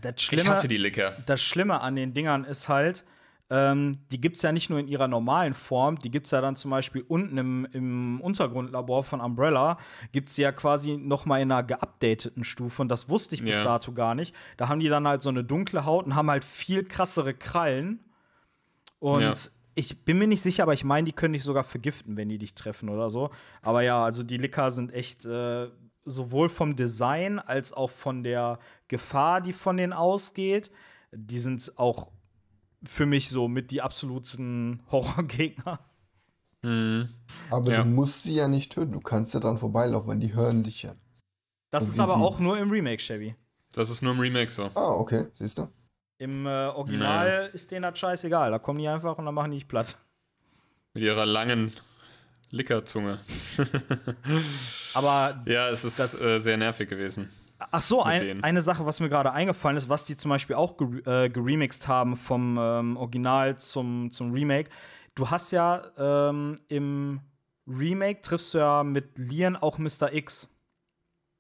Das ich Schlimme, hasse die Licker. das Schlimme an den Dingern ist halt, ähm, die gibt es ja nicht nur in ihrer normalen Form, die gibt es ja dann zum Beispiel unten im, im Untergrundlabor von Umbrella, gibt es ja quasi noch mal in einer geupdateten Stufe und das wusste ich bis Ja. dato gar nicht. Da haben die dann halt so eine dunkle Haut und haben halt viel krassere Krallen und Ja. ich bin mir nicht sicher, aber ich meine, die können dich sogar vergiften, wenn die dich treffen oder so. Aber ja, also die Licker sind echt äh, sowohl vom Design als auch von der Gefahr, die von denen ausgeht, die sind auch für mich so mit die absoluten [laughs] Horrorgegner. Aber Ja. du musst sie ja nicht töten. Du kannst ja dran vorbeilaufen, weil die hören dich ja. Das Und ist aber die- auch nur im Remake, Chevy. Das ist nur im Remake so. Ah, okay, siehst du? Im äh, Original ist denen das scheißegal. Da kommen die einfach und dann machen die dich platt. Mit ihrer langen Lickerzunge. [laughs] Aber Ja, es ist Das- äh, sehr nervig gewesen. Ach so, ein, eine Sache, was mir gerade eingefallen ist, was die zum Beispiel auch gere äh, geremixed haben vom ähm, Original zum, zum Remake. Du hast ja ähm, im Remake triffst du ja mit Lian auch Mr. X.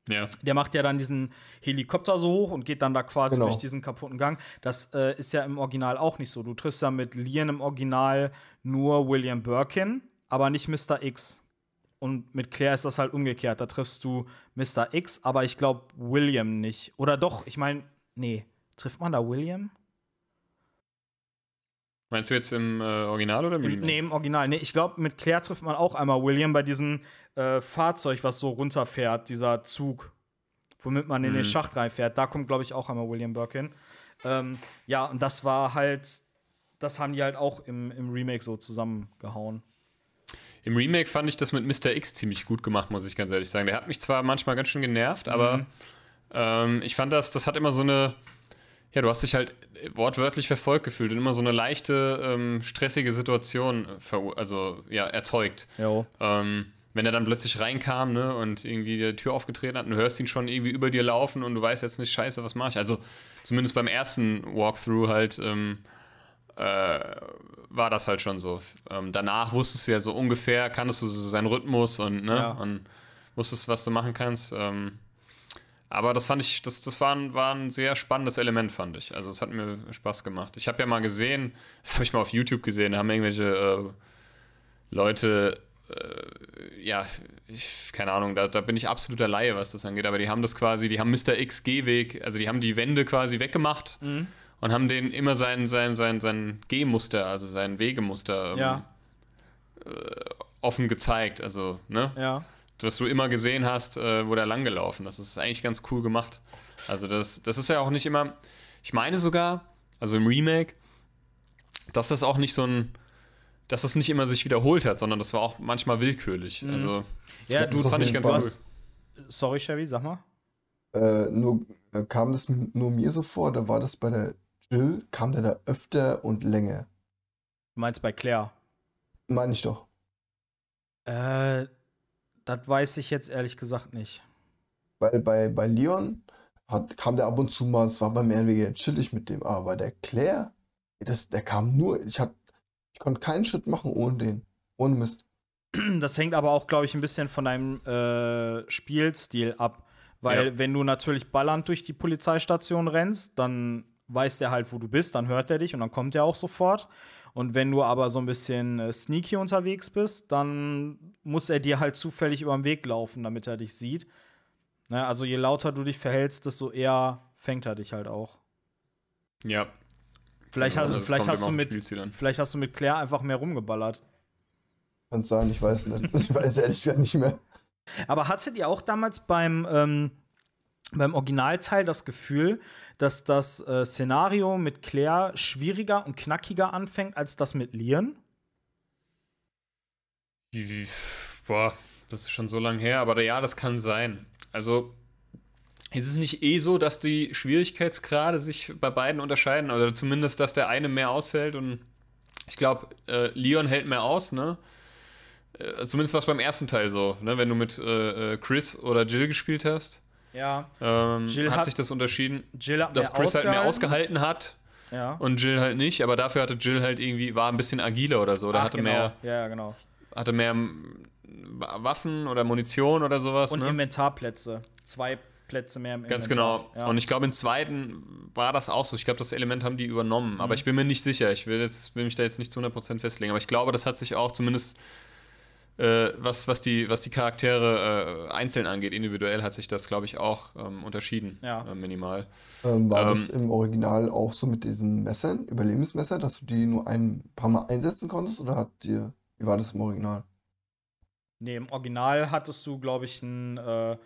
Ja. Der macht ja dann diesen Helikopter so hoch und geht dann da quasi Genau. durch diesen kaputten Gang. Das äh, ist ja im Original auch nicht so. Du triffst ja mit Lian im Original nur William Birkin, aber nicht Mr. X. Und mit Claire ist das halt umgekehrt. Da triffst du Mr. X, aber ich glaube William nicht. Oder doch, ich meine, nee. Trifft man da William? Meinst du jetzt im äh, Original oder im Remake? nee, im Original. Nee, ich glaube, mit Claire trifft man auch einmal William bei diesem äh, Fahrzeug, was so runterfährt, dieser Zug, womit man in den Mhm. Schacht reinfährt. Da kommt, glaube ich, auch einmal William Birkin. Ähm, ja, und das war halt, das haben die halt auch im, im Remake so zusammengehauen. Im Remake fand ich das mit Mr. X ziemlich gut gemacht, muss ich ganz ehrlich sagen. Der hat mich zwar manchmal ganz schön genervt, aber Ähm, ich fand das, das hat immer so eine, ja, du hast dich halt wortwörtlich verfolgt gefühlt und immer so eine leichte, ähm, stressige Situation also, ja, erzeugt. Ähm, wenn er dann plötzlich reinkam, ne, und irgendwie die Tür aufgetreten hat und du hörst ihn schon irgendwie über dir laufen und du weißt jetzt nicht, scheiße, was mache ich? Also, zumindest beim ersten Walkthrough halt, ähm, äh, war das halt schon so. Ähm, danach wusstest du ja so ungefähr, kanntest du so seinen Rhythmus und, ne, ja. und wusstest, was du machen kannst. Ähm, aber das fand ich, das, das war, ein, war ein sehr spannendes Element, fand ich. Also es hat mir Spaß gemacht. Ich habe ja mal gesehen, das habe ich mal auf YouTube gesehen, da haben irgendwelche äh, Leute, äh, ja, ich, keine Ahnung, da, da bin ich absoluter Laie, was das angeht, aber die haben das quasi, die haben Mr. X Gehweg, also die haben die Wände quasi weggemacht mhm. Und haben den immer sein, sein, sein, sein Gehmuster, also sein Wegemuster ähm, ja. äh, offen gezeigt. Also, ne? Ja was du immer gesehen hast, äh, wo der langgelaufen ist. Das ist eigentlich ganz cool gemacht. Also das, das ist ja auch nicht immer, ich meine sogar, also im Remake, dass das auch nicht so ein, dass das nicht immer sich wiederholt hat, sondern das war auch manchmal willkürlich. Mhm. Also ja, du, das fand ich ganz cool. Sorry, Chevy, sag mal. Äh, nur, äh, kam das nur mir so vor, da war das bei der Jill, kam der da öfter und länger? Du meinst bei Claire? Meine ich doch. Äh, das weiß ich jetzt ehrlich gesagt nicht. Weil bei, bei Leon hat, kam der ab und zu mal, es war bei mir weniger chillig mit dem, aber bei der Claire, das, der kam nur, ich, hab, ich konnte keinen Schritt machen ohne den. Ohne Mist. Das hängt aber auch, glaube ich, ein bisschen von deinem äh, Spielstil ab. Weil ja. wenn du natürlich ballernd durch die Polizeistation rennst, dann weiß der halt, wo du bist, dann hört er dich und dann kommt er auch sofort. Und wenn du aber so ein bisschen äh, sneaky unterwegs bist, dann muss er dir halt zufällig über den Weg laufen, damit er dich sieht. Ne? Also je lauter du dich verhältst, desto eher fängt er dich halt auch. Ja. Vielleicht, hast, also vielleicht, hast du mit, vielleicht hast du mit Claire einfach mehr rumgeballert. Kann sein, ich weiß nicht. ich weiß ehrlich gesagt nicht mehr. Aber hattet ihr auch damals beim ähm, beim Originalteil das Gefühl, dass das äh, Szenario mit Claire schwieriger und knackiger anfängt als das mit Lian? Boah, das ist schon so lange her, aber ja, das kann sein. Also, ist es nicht eh so, dass die Schwierigkeitsgrade sich bei beiden unterscheiden? Oder zumindest, dass der eine mehr aushält und ich glaube, äh, Leon hält mehr aus, ne? Äh, zumindest war es beim ersten Teil so, ne? Wenn du mit äh, äh Chris oder Jill gespielt hast. Ja. Ähm, Jill hat, hat, sich das unterschieden, dass Chris halt mehr ausgehalten hat. Ja. Und Jill halt nicht, aber dafür hatte Jill halt irgendwie, war ein bisschen agiler oder so. Oder Ach, hatte genau. mehr. Ja, genau. Hatte mehr Waffen oder Munition oder sowas. Und ne? Inventarplätze. Zwei Plätze mehr im Ganz Inventar. genau. Ja. Und ich glaube, im zweiten war das auch so. Ich glaube, das Element haben die übernommen. Mhm. Aber ich bin mir nicht sicher. Ich will, jetzt, will mich da jetzt nicht zu 100% festlegen. Aber ich glaube, das hat sich auch zumindest äh, was, was, die, was die Charaktere äh, einzeln angeht, individuell hat sich das, glaube ich, auch ähm, unterschieden, ja. äh, minimal. Ähm, war ähm, das im Original auch so mit diesen Messern, Überlebensmesser, dass du die nur ein paar Mal einsetzen konntest oder hat dir, wie war das im Original? Nee, im Original hattest du, glaube ich, ein, äh,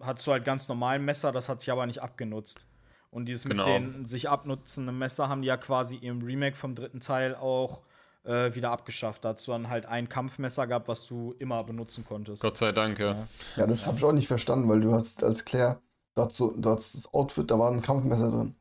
hattest du halt ganz normalen Messer, das hat sich aber nicht abgenutzt. Und dieses genau. mit den sich abnutzenden Messer haben die ja quasi im Remake vom dritten Teil auch äh, wieder abgeschafft. Da hast du dann halt ein Kampfmesser gehabt, was du immer benutzen konntest. Gott sei Dank, ja. Ja, das habe ich auch nicht verstanden, weil du hast als Claire, dort so, dort das Outfit, da war ein Kampfmesser drin.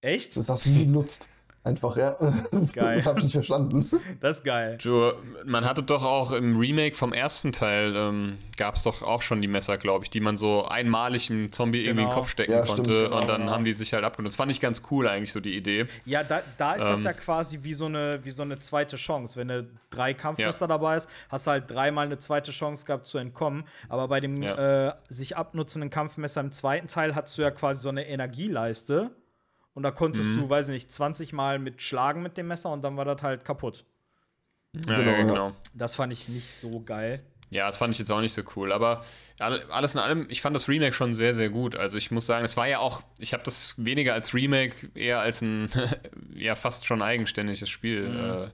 Echt? Das hast du nie benutzt. Einfach, ja. [laughs] Geil. Das hab ich nicht verstanden. Das ist geil. Joe, man hatte doch auch im Remake vom ersten Teil, ähm, gab es doch auch schon die Messer, glaube ich, die man so einmalig im Zombie genau. irgendwie in den genau. Kopf stecken ja, konnte. Stimmt, und dann genau. haben die sich halt abgenutzt. Das fand ich ganz cool eigentlich, so die Idee. Ja, da, da ist ähm, das ja quasi wie so, eine, wie so eine zweite Chance. Wenn du drei Kampfmesser ja. dabei hast, hast du halt dreimal eine zweite Chance gehabt zu entkommen. Aber bei dem ja. äh, sich abnutzenden Kampfmesser im zweiten Teil hast du ja quasi so eine Energieleiste und da konntest mhm. du, weiß ich nicht, 20 Mal mit schlagen mit dem Messer und dann war das halt kaputt. Ja, genau, ja, genau. Das fand ich nicht so geil. Ja, das fand ich jetzt auch nicht so cool. Aber alles in allem, ich fand das Remake schon sehr, sehr gut. Also ich muss sagen, es war ja auch, ich habe das weniger als Remake, eher als ein [laughs] ja fast schon eigenständiges Spiel mhm.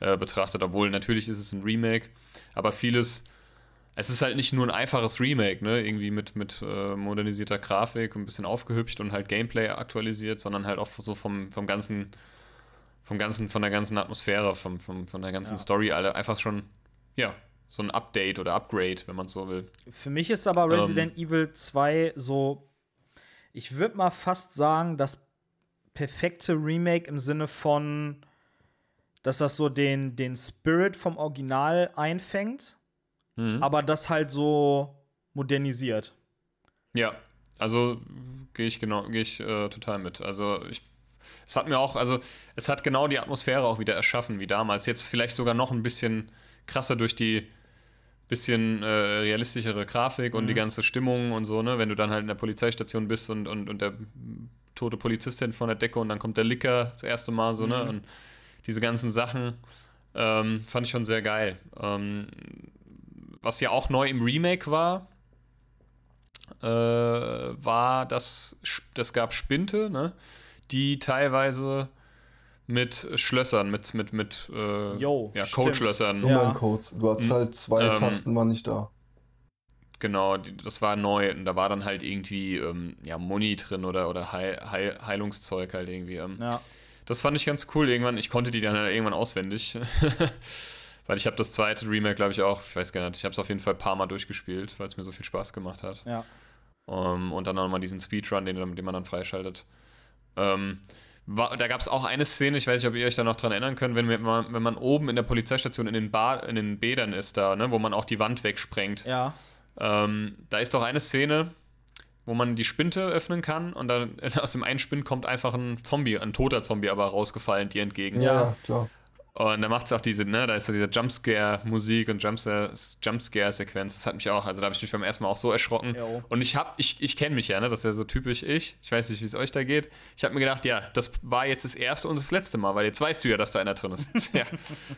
äh, äh, betrachtet. Obwohl natürlich ist es ein Remake, aber vieles es ist halt nicht nur ein einfaches Remake, ne? Irgendwie mit, mit äh, modernisierter Grafik und ein bisschen aufgehübscht und halt Gameplay aktualisiert, sondern halt auch so vom, vom ganzen, vom ganzen, von der ganzen Atmosphäre, vom, vom, von der ganzen ja. Story, alle einfach schon, ja, so ein Update oder Upgrade, wenn man so will. Für mich ist aber Resident ähm, Evil 2 so ich würde mal fast sagen, das perfekte Remake im Sinne von, dass das so den, den Spirit vom Original einfängt, Mhm. aber das halt so modernisiert. Ja, also gehe ich genau, gehe ich äh, total mit. Also ich, es hat mir auch, also es hat genau die Atmosphäre auch wieder erschaffen wie damals. Jetzt vielleicht sogar noch ein bisschen krasser durch die bisschen äh, realistischere Grafik und die ganze Stimmung und so, ne? Wenn du dann halt in der Polizeistation bist und, und, und der tote Polizistin von der Decke und dann kommt der Licker das erste Mal so, ne? Und diese ganzen Sachen ähm, fand ich schon sehr geil. Ähm, was ja auch neu im Remake war, äh, war, dass das gab Spinte, ne? die teilweise mit Schlössern, mit, mit, mit äh, Jo, ja. Codeschlössern, Ja. Nummerncodes. Du hattest Mhm. halt zwei Ähm, Tasten, waren nicht da. genau, das war neu und da war dann halt irgendwie ähm, ja, Muni drin oder, oder Heil, Heil, Heilungszeug halt irgendwie. Ähm. Ja. Das fand ich ganz cool irgendwann. Ich konnte die dann halt irgendwann auswendig. [laughs] Weil ich habe das zweite Remake, glaube ich, auch, ich weiß gar nicht, ich habe es auf jeden Fall ein paar Mal durchgespielt, weil es mir so viel Spaß gemacht hat. Ja. Ähm, und dann nochmal diesen Speedrun, den, den man dann freischaltet. Ähm, war, da gab es auch eine Szene, ich weiß nicht, ob ihr euch da noch dran erinnern könnt, wenn, man, wenn man oben in der Polizeistation in den, Bar, in den Bädern ist, da, ne, wo man auch die Wand wegsprengt. Ja. Ähm, da ist doch eine Szene, wo man die Spinte öffnen kann und dann [laughs] aus dem einen Spind kommt einfach ein Zombie, ein toter Zombie aber rausgefallen dir entgegen. Ja klar. Und da macht es auch diese, ne, da ist so diese Jumpscare-Musik und Jumpscare- Jumpscare-Sequenz. Das hat mich auch, also da habe ich mich beim ersten Mal auch so erschrocken. Jo. Und ich hab, ich, ich kenne mich ja, ne, das ist ja so typisch ich. Ich weiß nicht, wie es euch da geht. Ich habe mir gedacht, ja, das war jetzt das erste und das letzte Mal, weil jetzt weißt du ja, dass da einer drin ist. [laughs] ja,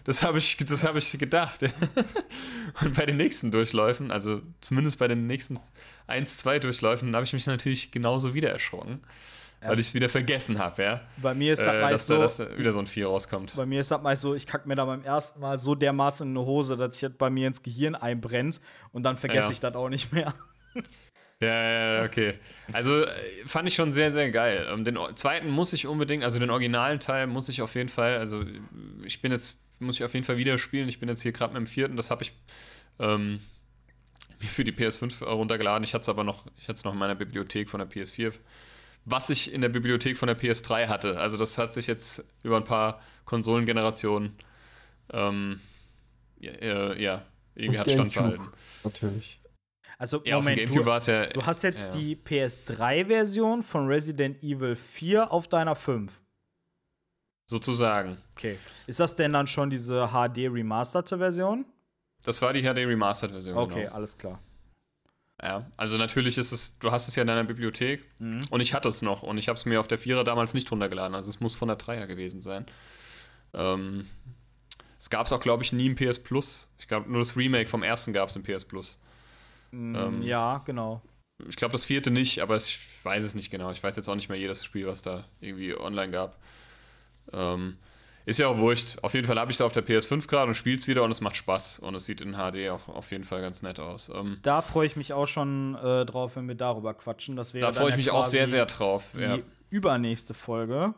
das habe ich, das habe ich gedacht. [laughs] und bei den nächsten Durchläufen, also zumindest bei den nächsten eins, zwei Durchläufen, habe ich mich natürlich genauso wieder erschrocken. Weil ich es wieder vergessen habe, ja. Bei mir ist das Äh, meist so, dass da wieder so ein Vier rauskommt. bei mir ist das meist so, ich kack mir da beim ersten Mal so dermaßen in eine Hose, dass sich das bei mir ins Gehirn einbrennt und dann vergesse Ja. ich das auch nicht mehr. [laughs] Ja, ja, ja, okay. Also äh, fand ich schon sehr, sehr geil. Ähm, Den zweiten muss ich unbedingt, also den originalen Teil muss ich auf jeden Fall, also äh, ich bin jetzt, muss ich auf jeden Fall wieder spielen. Ich bin jetzt hier gerade mit dem vierten, das habe ich ähm, mir für die PS5 runtergeladen. Ich hatte es aber noch, ich hatte es noch in meiner Bibliothek von der PS4, was ich in der Bibliothek von der PS3 hatte. Also das hat sich jetzt über ein paar Konsolengenerationen ähm, ja, äh, ja, irgendwie hat Stand Gamecube. behalten. Natürlich. Also, Ja, auf dem Moment, du, ja. du hast jetzt ja. die PS3-Version von Resident Evil 4 auf deiner 5. Sozusagen. Okay. Ist das denn dann schon diese HD-remasterte Version? Das war die HD Remastered-Version. Okay, Genau. alles klar. Ja, also natürlich ist es, du hast es ja in deiner Bibliothek Mhm. und ich hatte es noch und ich habe es mir auf der Vierer damals nicht runtergeladen, also es muss von der Dreier gewesen sein. Ähm, es gab es auch, glaube ich, nie im PS Plus. Ich glaube, nur das Remake vom ersten gab es im PS Plus. Mm, Ähm, ja, genau. Ich glaube, das vierte nicht, aber ich weiß es nicht genau. Ich weiß jetzt auch nicht mehr jedes Spiel, was da irgendwie online gab. Ähm, ist ja auch wurscht. Auf jeden Fall habe ich es auf der PS5 gerade und spiele es wieder und es macht Spaß. Und es sieht in HD auch auf jeden Fall ganz nett aus. Ähm, Da freue ich mich auch schon äh, drauf, wenn wir darüber quatschen. Das wäre da dann freue ich mich auch sehr, sehr drauf. Die Ja. übernächste Folge.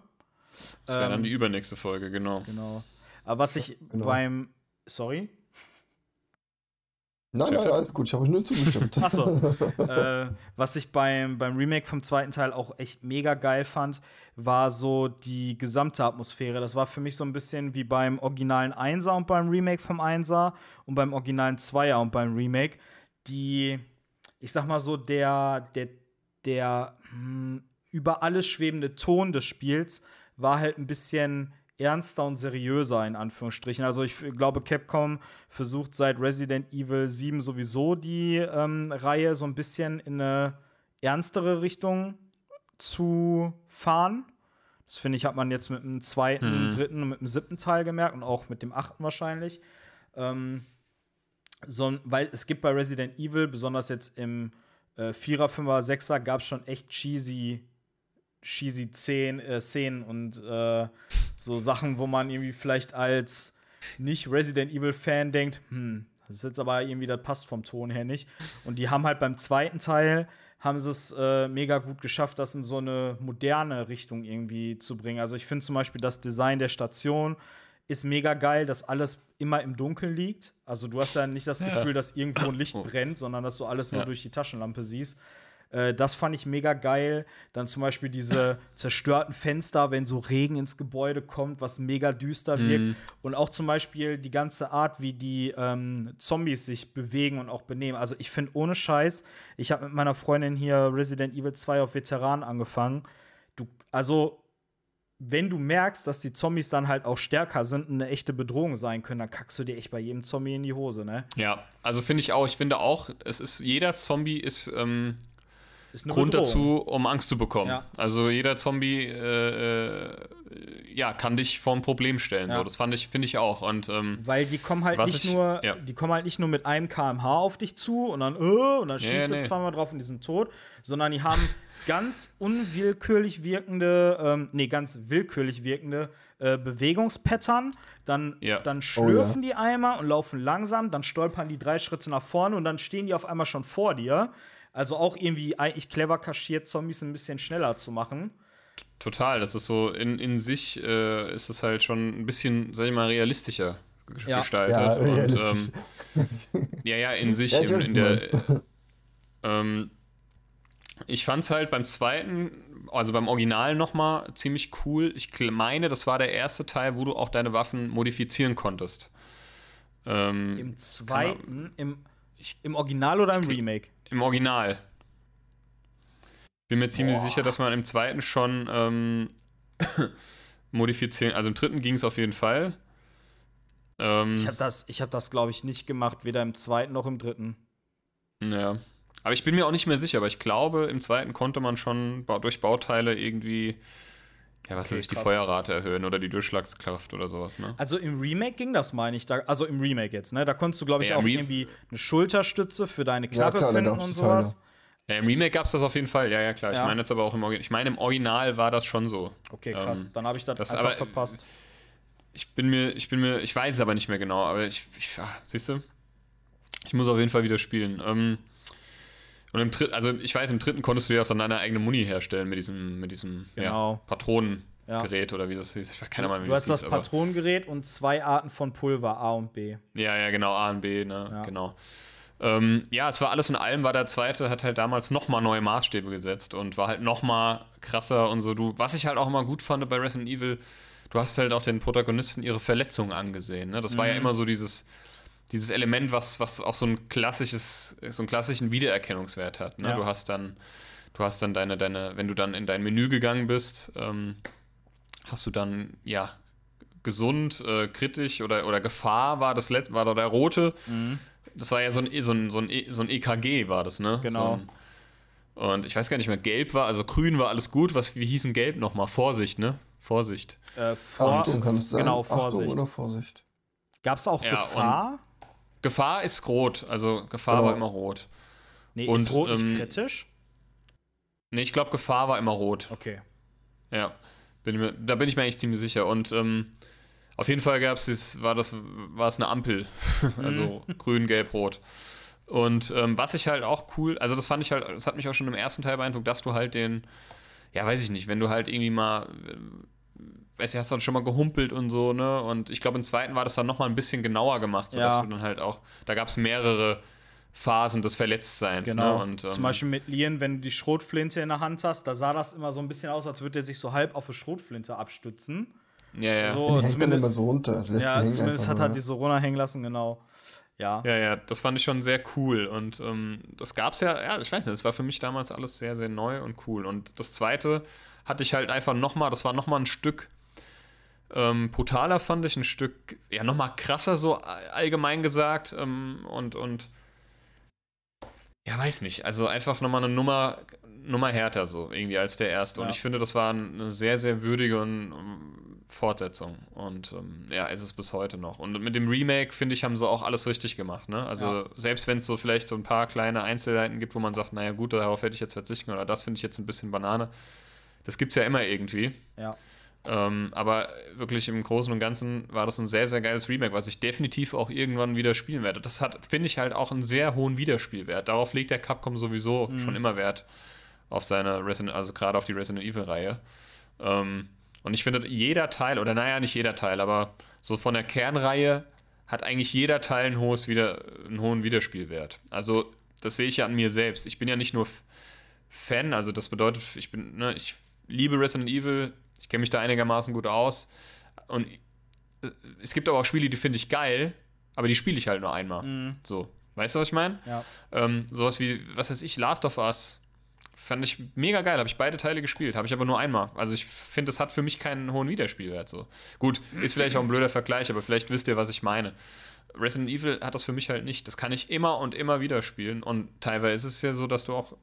Das wäre dann Ähm, die übernächste Folge, genau. Genau. Aber was ich genau. beim. Sorry? Nein, nein, alles gut, ich habe euch nur zugestimmt. Ach so. [laughs] äh, was ich beim, beim Remake vom zweiten Teil auch echt mega geil fand, war so die gesamte Atmosphäre. Das war für mich so ein bisschen wie beim originalen Einser und beim Remake vom Einser und beim originalen Zweier und beim Remake. Die, ich sag mal so, der, der, der hm, über alles schwebende Ton des Spiels war halt ein bisschen ernster und seriöser, in Anführungsstrichen. Also ich glaube, Capcom versucht seit Resident Evil 7 sowieso die ähm, Reihe so ein bisschen in eine ernstere Richtung zu fahren. Das finde ich, hat man jetzt mit dem zweiten, Mhm. dritten und mit dem siebten Teil gemerkt und auch mit dem achten wahrscheinlich. Ähm, so, weil es gibt bei Resident Evil, besonders jetzt im äh, 4er, 5er, 6er, gab es schon echt cheesy, cheesy Szenen, äh, Szenen und äh, so Sachen, wo man irgendwie vielleicht als nicht Resident Evil-Fan denkt, hm, das ist jetzt aber irgendwie, das passt vom Ton her nicht. Und die haben halt beim zweiten Teil, haben sie es äh, mega gut geschafft, das in so eine moderne Richtung irgendwie zu bringen. Also ich finde zum Beispiel das Design der Station ist mega geil, dass alles immer im Dunkeln liegt. Also du hast ja nicht das Ja. Gefühl, dass irgendwo ein Licht Oh. brennt, sondern dass du alles nur Ja. durch die Taschenlampe siehst. Äh, das fand ich mega geil. Dann zum Beispiel diese [laughs] zerstörten Fenster, wenn so Regen ins Gebäude kommt, was mega düster wirkt. Mhm. Und auch zum Beispiel die ganze Art, wie die ähm, Zombies sich bewegen und auch benehmen. Also ich finde ohne Scheiß, ich habe mit meiner Freundin hier Resident Evil 2 auf Veteran angefangen. Du, also wenn du merkst, dass die Zombies dann halt auch stärker sind und eine echte Bedrohung sein können, dann kackst du dir echt bei jedem Zombie in die Hose, ne? Ja, also finde ich auch. Ich finde auch, es ist jeder Zombie ist ähm, Grund Bedrohung. dazu, um Angst zu bekommen. Ja. Also jeder Zombie äh, äh, ja, kann dich vor ein Problem stellen. Ja. So, das fand ich, finde ich auch. Und ähm, Weil die kommen halt nicht ich- nur, ja. die kommen halt nicht nur mit einem kmh auf dich zu und dann, äh, und dann Nee, schießt du nee. zweimal drauf und die sind tot, sondern die haben [laughs] ganz unwillkürlich wirkende, ähm, nee, ganz willkürlich wirkende äh, Bewegungspattern. Dann, Ja. dann schlürfen die einmal und laufen langsam, dann stolpern die drei Schritte nach vorne und dann stehen die auf einmal schon vor dir. Also auch irgendwie eigentlich clever kaschiert, Zombies ein bisschen schneller zu machen. total, das ist so in, in sich äh, ist es halt schon ein bisschen, sag ich mal, realistischer Ja. gestaltet. Ja, und, realistisch. ähm, ja, ja, in sich, Ja, ich in, in der. Ähm, ich fand es halt beim zweiten, also beim Original nochmal ziemlich cool. Ich meine, das war der erste Teil, wo du auch deine Waffen modifizieren konntest. Ähm, Im zweiten, im, Ich- im Original oder im ich- Remake? Im Original. Bin mir ziemlich Boah. sicher, dass man im zweiten schon ähm, [coughs] modifizieren, also im dritten ging es auf jeden Fall. Ähm, Ich habe das, ich hab das glaube ich, nicht gemacht, weder im zweiten noch im dritten. Ja. Aber ich bin mir auch nicht mehr sicher, aber ich glaube, im zweiten konnte man schon durch Bauteile irgendwie, ja, was Okay, ich, die krass. Feuerrate erhöhen oder die Durchschlagskraft oder sowas, ne? Also im Remake ging das, meine ich. Da, also im Remake jetzt, ne? Da konntest du, glaube ich, Ja, auch irgendwie eine Schulterstütze für deine Knarre klar, da finden und sowas. Ja, Im Remake gab es das auf jeden Fall, ja, ja, klar. Ich Ja. meine jetzt aber auch im Original. Ich meine, im Original war das schon so. Okay, krass. Ähm, Dann habe ich das, das einfach aber- verpasst. Ich bin mir, ich bin mir, ich weiß es aber nicht mehr genau, aber ich, ich ja, siehst du? Ich muss auf jeden Fall wieder spielen. Ähm, und im dritten, also ich weiß, im dritten konntest du ja auch dann deine eigene Muni herstellen mit diesem, mit diesem Genau. ja, Patronengerät oder wie das hieß. Ich weiß keine Ahnung, wie Du das hast das Patronengerät und zwei Arten von Pulver, A und B. Ja, ja, genau, A und B, ne, Ja. genau. Ähm, ja, es war alles in allem, war der zweite, hat halt damals nochmal neue Maßstäbe gesetzt und war halt nochmal krasser und so. Du, was ich halt auch immer gut fand bei Resident Evil, du hast halt auch den Protagonisten ihre Verletzungen angesehen. Ne? Das war ja Mhm. immer so dieses, dieses Element, was, was auch so ein klassisches, so einen klassischen Wiedererkennungswert hat. Ne? Ja. Du hast dann, du hast dann deine, deine, wenn du dann in dein Menü gegangen bist, ähm, hast du dann, ja, gesund, äh, kritisch oder, oder Gefahr war das Let war da der rote. Mhm. Das war ja so ein, so ein, so ein, E- so ein EKG, war das, ne? Genau. So ein, und ich weiß gar nicht mehr, gelb war, also grün war alles gut. Was, wie hieß denn gelb nochmal? Vorsicht, ne? Vorsicht. Äh, vor, Achtung kann es sein. Genau, Achtung Vorsicht. oder Vorsicht. Gab es auch Ja, Gefahr? Gefahr ist rot, also Gefahr Genau. war immer rot. Nee, und, ist rot nicht ähm, kritisch? Ne, ich glaube, Gefahr war immer rot. Okay. Ja, bin mir, da bin ich mir eigentlich ziemlich sicher. Und ähm, auf jeden Fall gab's das, war das, war es eine Ampel. [laughs] also grün, gelb, rot. Und ähm, was ich halt auch cool, also das fand ich halt, das hat mich auch schon im ersten Teil beeindruckt, dass du halt den, ja, weiß ich nicht, wenn du halt irgendwie mal, äh, weiß ich, hast dann schon mal gehumpelt und so, ne? Und ich glaube, im zweiten war das dann nochmal ein bisschen genauer gemacht, sodass Ja. du dann halt auch, da gab es mehrere Phasen des Verletztseins, Genau. ne? Und, ähm, Zum Beispiel mit Lian, wenn du die Schrotflinte in der Hand hast, da sah das immer so ein bisschen aus, als würde er sich so halb auf eine Schrotflinte abstützen. ja, ja. So, Die hängt dann immer so runter. Lässt ja, hängen zumindest hat er ne? die so runterhängen lassen, genau. Ja. Ja, ja, das fand ich schon sehr cool. Und ähm, das gab's ja, ja, ich weiß nicht, das war für mich damals alles sehr, sehr neu und cool. Und das zweite hatte ich halt einfach nochmal, das war nochmal ein Stück ähm, brutaler, fand ich, ein Stück, ja, nochmal krasser, so all- allgemein gesagt. Ähm, und, und ja, weiß nicht, also einfach nochmal eine Nummer, Nummer härter so, irgendwie als der erste. Und Ja. ich finde, das war eine sehr, sehr würdige und, ähm, Fortsetzung. Und ähm, ja, ist es bis heute noch. Und mit dem Remake, finde ich, haben sie auch alles richtig gemacht. Ne? Also Ja. selbst wenn es so vielleicht so ein paar kleine Einzelheiten gibt, wo man sagt, naja gut, darauf hätte ich jetzt verzichten oder das finde ich jetzt ein bisschen Banane. Das gibt es ja immer irgendwie. Ja. Ähm, aber wirklich im Großen und Ganzen war das ein sehr, sehr geiles Remake, was ich definitiv auch irgendwann wieder spielen werde. Das hat, finde ich, halt auch einen sehr hohen Wiederspielwert. Darauf legt der Capcom sowieso Mhm. schon immer Wert auf seine Resident, also gerade auf die Resident Evil-Reihe. Ähm, und ich finde, jeder Teil, oder naja, nicht jeder Teil, aber so von der Kernreihe hat eigentlich jeder Teil ein hohes wieder, einen hohen Wiederspielwert. Also, das sehe ich ja an mir selbst. Ich bin ja nicht nur Fan. Also das bedeutet, ich bin, ne, ich liebe Resident Evil, ich kenne mich da einigermaßen gut aus. Und äh, es gibt aber auch Spiele, die finde ich geil, aber die spiele ich halt nur einmal. Mhm. So. Weißt du, was ich meine? Ja. Ähm, sowas wie, was weiß ich, Last of Us. Fand ich mega geil, habe ich beide Teile gespielt, habe ich aber nur einmal. Also ich finde, das hat für mich keinen hohen Wiederspielwert. So. Gut, ist vielleicht auch ein blöder Vergleich, aber vielleicht wisst ihr, was ich meine. Resident Evil hat das für mich halt nicht. Das kann ich immer und immer wieder spielen. Und teilweise ist es ja so, dass du auch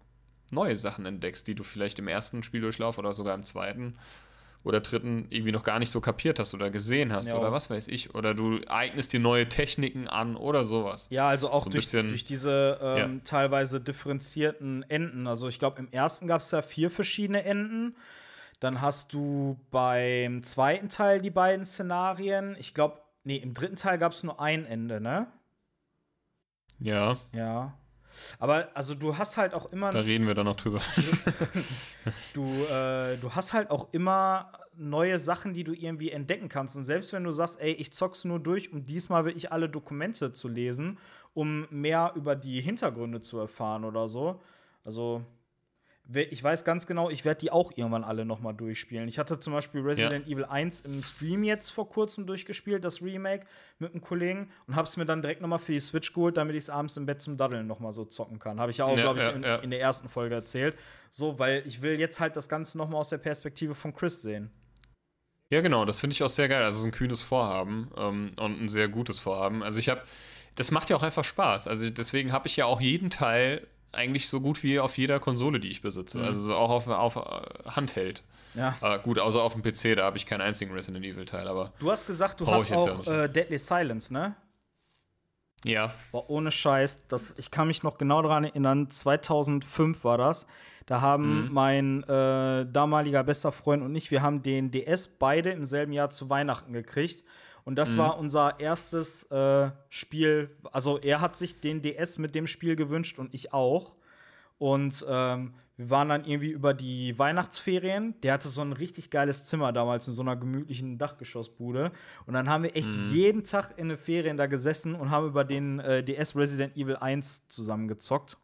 neue Sachen entdeckst, die du vielleicht im ersten Spieldurchlauf oder sogar im zweiten oder dritten irgendwie noch gar nicht so kapiert hast oder gesehen hast Ja. oder was weiß ich. Oder du eignest dir neue Techniken an oder sowas. Ja, also auch So durch, bisschen- durch diese ähm, Ja. teilweise differenzierten Enden. Also ich glaube, im ersten gab es ja vier verschiedene Enden. Dann hast du beim zweiten Teil die beiden Szenarien. Ich glaube, nee, im dritten Teil gab es nur ein Ende, ne? Ja, Ja. Aber also du hast halt auch immer da reden wir dann noch drüber. [laughs] du, äh, du hast halt auch immer neue Sachen, die du irgendwie entdecken kannst. Und selbst wenn du sagst, ey, ich zock's nur durch, um diesmal wirklich alle Dokumente zu lesen, um mehr über die Hintergründe zu erfahren oder so. Also, ich weiß ganz genau, ich werde die auch irgendwann alle noch mal durchspielen. Ich hatte zum Beispiel Resident Evil 1 im Stream jetzt vor kurzem durchgespielt, das Remake mit einem Kollegen und habe es mir dann direkt noch mal für die Switch geholt, damit ich es abends im Bett zum Daddeln noch mal so zocken kann. Habe ich ja auch, Ja, glaube ich, ja, in, ja. in der ersten Folge erzählt. So, weil ich will jetzt halt das Ganze noch mal aus der Perspektive von Chris sehen. Ja, genau, das finde ich auch sehr geil. Also es ist ein kühnes Vorhaben ähm, und ein sehr gutes Vorhaben. Also ich habe, das macht ja auch einfach Spaß. Also deswegen habe ich ja auch jeden Teil eigentlich so gut wie auf jeder Konsole, die ich besitze. Also so auch auf, auf äh, Handheld. Ja. Äh, gut, außer auf dem PC, da habe ich keinen einzigen Resident Evil Teil, aber Du hast gesagt, du hast ja auch nicht. äh, Deadly Silence, ne? ja. Boah, ohne Scheiß, das, ich kann mich noch genau daran erinnern, 2005 war das. Da haben mein äh, damaliger bester Freund und ich, wir haben den DS beide im selben Jahr zu Weihnachten gekriegt. Und das war unser erstes äh, Spiel. Also er hat sich den DS mit dem Spiel gewünscht und ich auch. Und ähm, wir waren dann irgendwie über die Weihnachtsferien. Der hatte so ein richtig geiles Zimmer damals in so einer gemütlichen Dachgeschossbude. Und dann haben wir echt jeden Tag in den Ferien da gesessen und haben über den äh, DS Resident Evil 1 zusammen gezockt.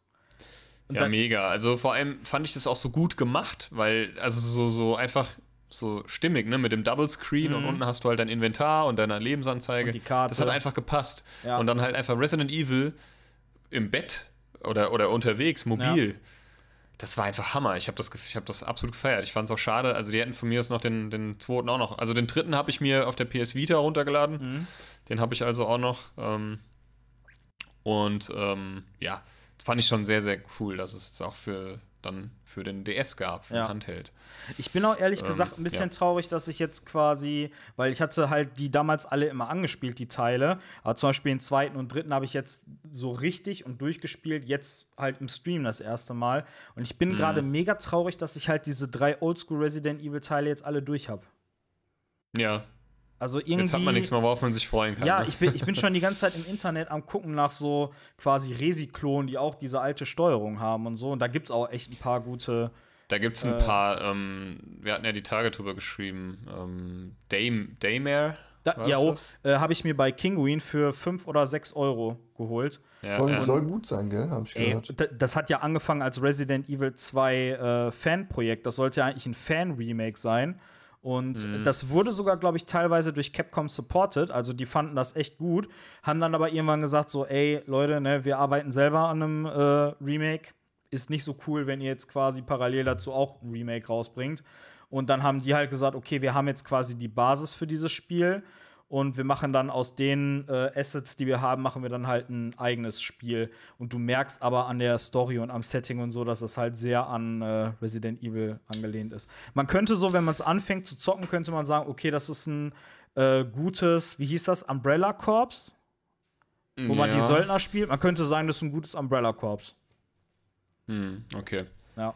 Und Ja, mega. Also vor allem fand ich das auch so gut gemacht, weil, also so, so einfach so stimmig, ne, mit dem Double Screen und unten hast du halt dein Inventar und deine Lebensanzeige. Mhm. Und die Karte. Das hat einfach gepasst. Ja. Und dann halt einfach Resident Evil im Bett oder, oder unterwegs, mobil. Das war einfach Hammer. Ich habe das, ich hab das absolut gefeiert. Ich fand es auch schade. Also, die hätten von mir aus noch den, den zweiten auch noch. Also, den dritten habe ich mir auf der PS Vita runtergeladen. Mhm. Den habe ich also auch noch. Ähm, und ähm, ja, fand ich schon sehr, sehr cool, dass es auch für dann für den DS gab, für Ja. den Handheld. Ich bin auch ehrlich Ähm, gesagt ein bisschen ja. traurig, dass ich jetzt quasi, weil ich hatte halt die damals alle immer angespielt, die Teile. Aber zum Beispiel den zweiten und dritten habe ich jetzt so richtig und durchgespielt, jetzt halt im Stream das erste Mal. Und ich bin Mhm. gerade mega traurig, dass ich halt diese drei Oldschool Resident Evil Teile jetzt alle durch habe. Ja, Also irgendwie. jetzt hat man nichts mehr, worauf man sich freuen kann. Ja, ne? ich bin, ich bin schon die ganze Zeit im Internet am gucken nach so quasi Resi-Klonen, die auch diese alte Steuerung haben und so. Und da gibt es auch echt ein paar gute. Da gibt es ein Äh, paar, ähm, wir hatten ja die Tage drüber geschrieben, ähm, Day, Daymare. Da, ja, oh, das? äh, habe ich mir bei Kinguin für 5 oder 6 Euro geholt. Ja, Soll, ja. soll gut sein, gell? Hab ich Ey, gehört. das hat ja angefangen als Resident Evil 2 äh, Fanprojekt. Das sollte ja eigentlich ein Fan-Remake sein. Und Mhm. das wurde sogar, glaube ich, teilweise durch Capcom supported. Also die fanden das echt gut. Haben dann aber irgendwann gesagt: so, ey, Leute, ne, wir arbeiten selber an einem äh, Remake. Ist nicht so cool, wenn ihr jetzt quasi parallel dazu auch ein Remake rausbringt. Und dann haben die halt gesagt, okay, wir haben jetzt quasi die Basis für dieses Spiel. Und wir machen dann aus den äh, Assets, die wir haben, machen wir dann halt ein eigenes Spiel. Und du merkst aber an der Story und am Setting und so, dass das halt sehr an äh, Resident Evil angelehnt ist. Man könnte so, wenn man es anfängt zu zocken, könnte man sagen, okay, das ist ein äh, gutes, wie hieß das, Umbrella Corps, wo man die Ja. Söldner spielt. Man könnte sagen, das ist ein gutes Umbrella Corps. Hm, okay. Ja.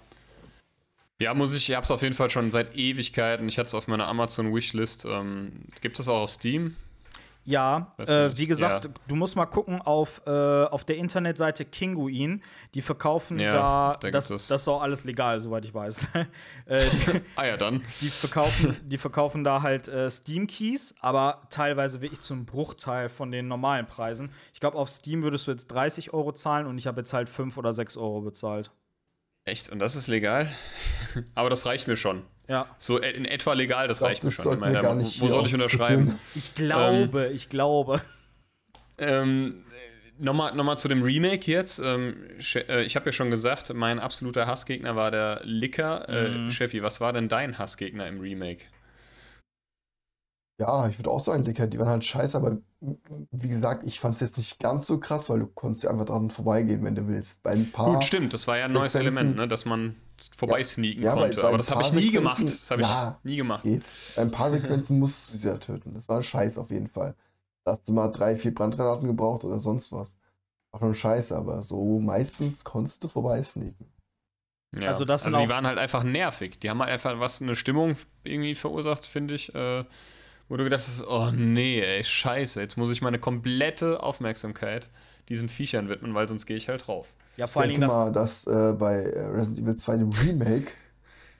Ja, muss ich, ich hab's auf jeden Fall schon seit Ewigkeiten. Ich hatte es auf meiner Amazon-Wishlist. Ähm, gibt es auch auf Steam? Ja, äh, wie gesagt, Ja. du musst mal gucken auf, äh, auf der Internetseite Kinguin. Die verkaufen Ja, da, da das, das ist auch alles legal, soweit ich weiß. [laughs] äh, die, [laughs] Ah ja, dann. die, verkaufen, die verkaufen da halt äh, Steam-Keys, aber teilweise wirklich zum Bruchteil von den normalen Preisen. Ich glaube, auf Steam würdest du jetzt 30 Euro zahlen und ich habe jetzt halt 5 oder 6 Euro bezahlt. Echt? Und das ist legal? [laughs] Aber das reicht mir schon. Ja. So in etwa legal, das glaub, reicht mir das schon. wir meine, gar wo nicht wo soll ich unterschreiben? Ich glaube, ich glaube. Ähm, Nochmal noch mal zu dem Remake jetzt. Ähm, äh, ich habe ja schon gesagt, mein absoluter Hassgegner war der Licker. Mhm. Äh, Cheffi, was war denn dein Hassgegner im Remake? Ja, ich würde auch sagen, Dicker, die waren halt scheiße, aber wie gesagt, ich fand es jetzt nicht ganz so krass, weil du konntest ja einfach dran vorbeigehen, wenn du willst. Bei ein paar. Gut, stimmt, das war ja ein neues Sequenzen- Element, ne, dass man vorbeisneaken Ja, bei- konnte. bei Aber ein das habe ich nie gemacht. Das habe ich Ja. nie gemacht. geht. Bei ein paar Sequenzen [laughs] musst du sie ja töten. Das war scheiße auf jeden Fall. Da hast du mal drei, vier Brandgranaten gebraucht oder sonst was. War schon scheiße, aber so meistens konntest du vorbeisneaken. Ja. Also das sind die waren halt einfach nervig. Die haben halt einfach was eine Stimmung irgendwie verursacht, finde ich. Äh, wo du gedacht hast, oh nee, ey, scheiße, jetzt muss ich meine komplette Aufmerksamkeit diesen Viechern widmen, weil sonst gehe ich halt drauf. Ja, vor allen ich denke Dingen mal, das. dass äh, bei Resident Evil 2 dem Remake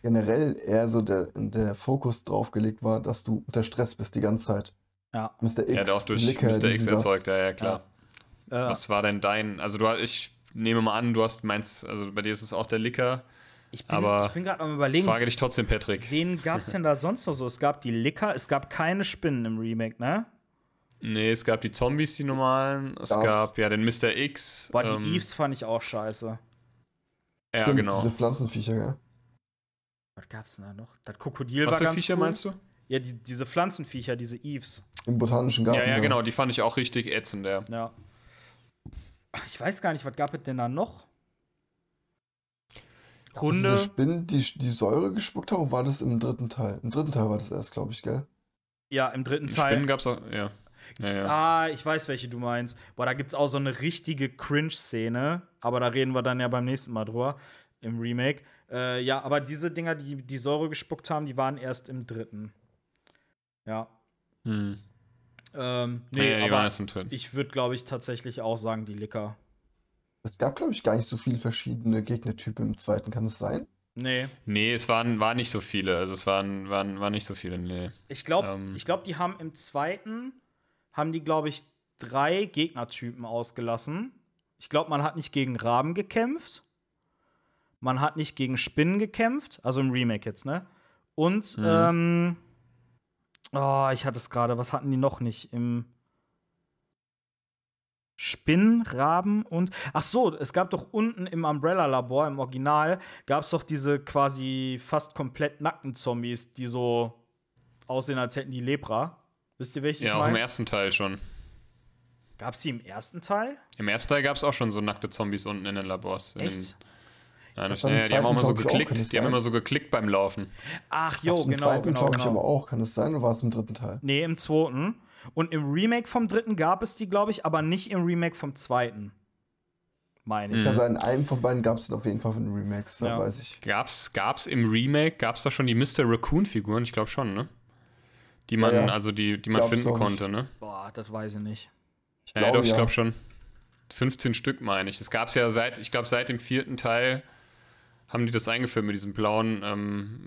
generell eher so der, der Fokus drauf gelegt war, dass du unter Stress bist die ganze Zeit. Ja. Mr. X, Er hat auch durch Licker, Mr. X das. erzeugt, ja, ja, klar. Äh, Was war denn dein, also du hast, ich nehme mal an, du hast meinst, also bei dir ist es auch der Licker. Ich bin, aber ich bin gerade am überlegen, Frage dich trotzdem, Patrick. wen gab es denn da sonst noch so? Es gab die Licker, es gab keine Spinnen im Remake, ne? Nee, es gab die Zombies, die normalen. Es Ja. gab ja den Mr. X. Boah, die ähm, Eves fand ich auch scheiße. Ja, Stimmt, genau. diese Pflanzenviecher, ja. Was gab's denn da noch? Das Krokodil Was war für ganz Viecher cool. meinst du? Ja, die, diese Pflanzenviecher, diese Eves. Im botanischen Garten. Ja, ja, genau, die fand ich auch richtig ätzend, ja. Ja. Ich weiß gar nicht, was gab es denn da noch? Hunde. Diese Spinnen, die, die Säure gespuckt haben, war das im dritten Teil? Im dritten Teil war das erst, glaube ich, gell? Ja, im dritten Spinnen Teil. gab's auch, ja. Ja, ja. Ah, ich weiß, welche du meinst. Boah, da gibt's auch so eine richtige Cringe-Szene. Aber da reden wir dann ja beim nächsten Mal drüber. Im Remake. Äh, ja, aber diese Dinger, die die Säure gespuckt haben, die waren erst im dritten. Ja. Hm. Ähm, Nee, ja, die aber waren erst im dritten. ich würde, glaube ich, tatsächlich auch sagen, die Licker. Es gab, glaube ich, gar nicht so viele verschiedene Gegnertypen im zweiten, kann es sein? Nee. Nee, es waren, waren nicht so viele. Also es waren, waren, waren nicht so viele, nee. Ich glaube, Ähm. ich glaub, die haben im zweiten, haben die, glaube ich, drei Gegnertypen ausgelassen. Ich glaube, man hat nicht gegen Raben gekämpft. Man hat nicht gegen Spinnen gekämpft. Also im Remake jetzt, ne? Und, Mhm. ähm, oh, ich hatte es gerade. Was hatten die noch nicht? Im Spinnen, Raben und. Ach so, es gab doch unten im Umbrella-Labor, im Original, gab es doch diese quasi fast komplett nackten Zombies, die so aussehen, als hätten die Lepra. Wisst ihr, welche Ja, ich auch im ersten Teil schon. Gab es die im ersten Teil? Im ersten Teil gab es auch schon so nackte Zombies unten in den Labors. In Echt? Nein, Das das, im ja, die haben auch immer so ich, auch, geklickt. das die haben immer so geklickt beim Laufen. Ach, jo, Im genau, zweiten, genau, glaube ich, genau. aber auch. Kann es sein oder war es im dritten Teil? Nee, im zweiten. Und im Remake vom dritten gab es die, glaube ich, aber nicht im Remake vom zweiten. Meine ich. Kann sein, in einem von beiden gab es auf jeden Fall von den Remakes, da Ja. weiß ich. Gab's, gab's im Remake, gab's da schon die Mr. Raccoon-Figuren? Ich glaube schon, ne? Die man, Ja, ja. also die, die man finden glaub ich. konnte, ne? Boah, das weiß ich nicht. Ich Ja, doch, ich glaube schon. 15 Stück meine ich. Das gab es ja seit, ich glaube, seit dem vierten Teil haben die das eingeführt mit diesem blauen, ähm,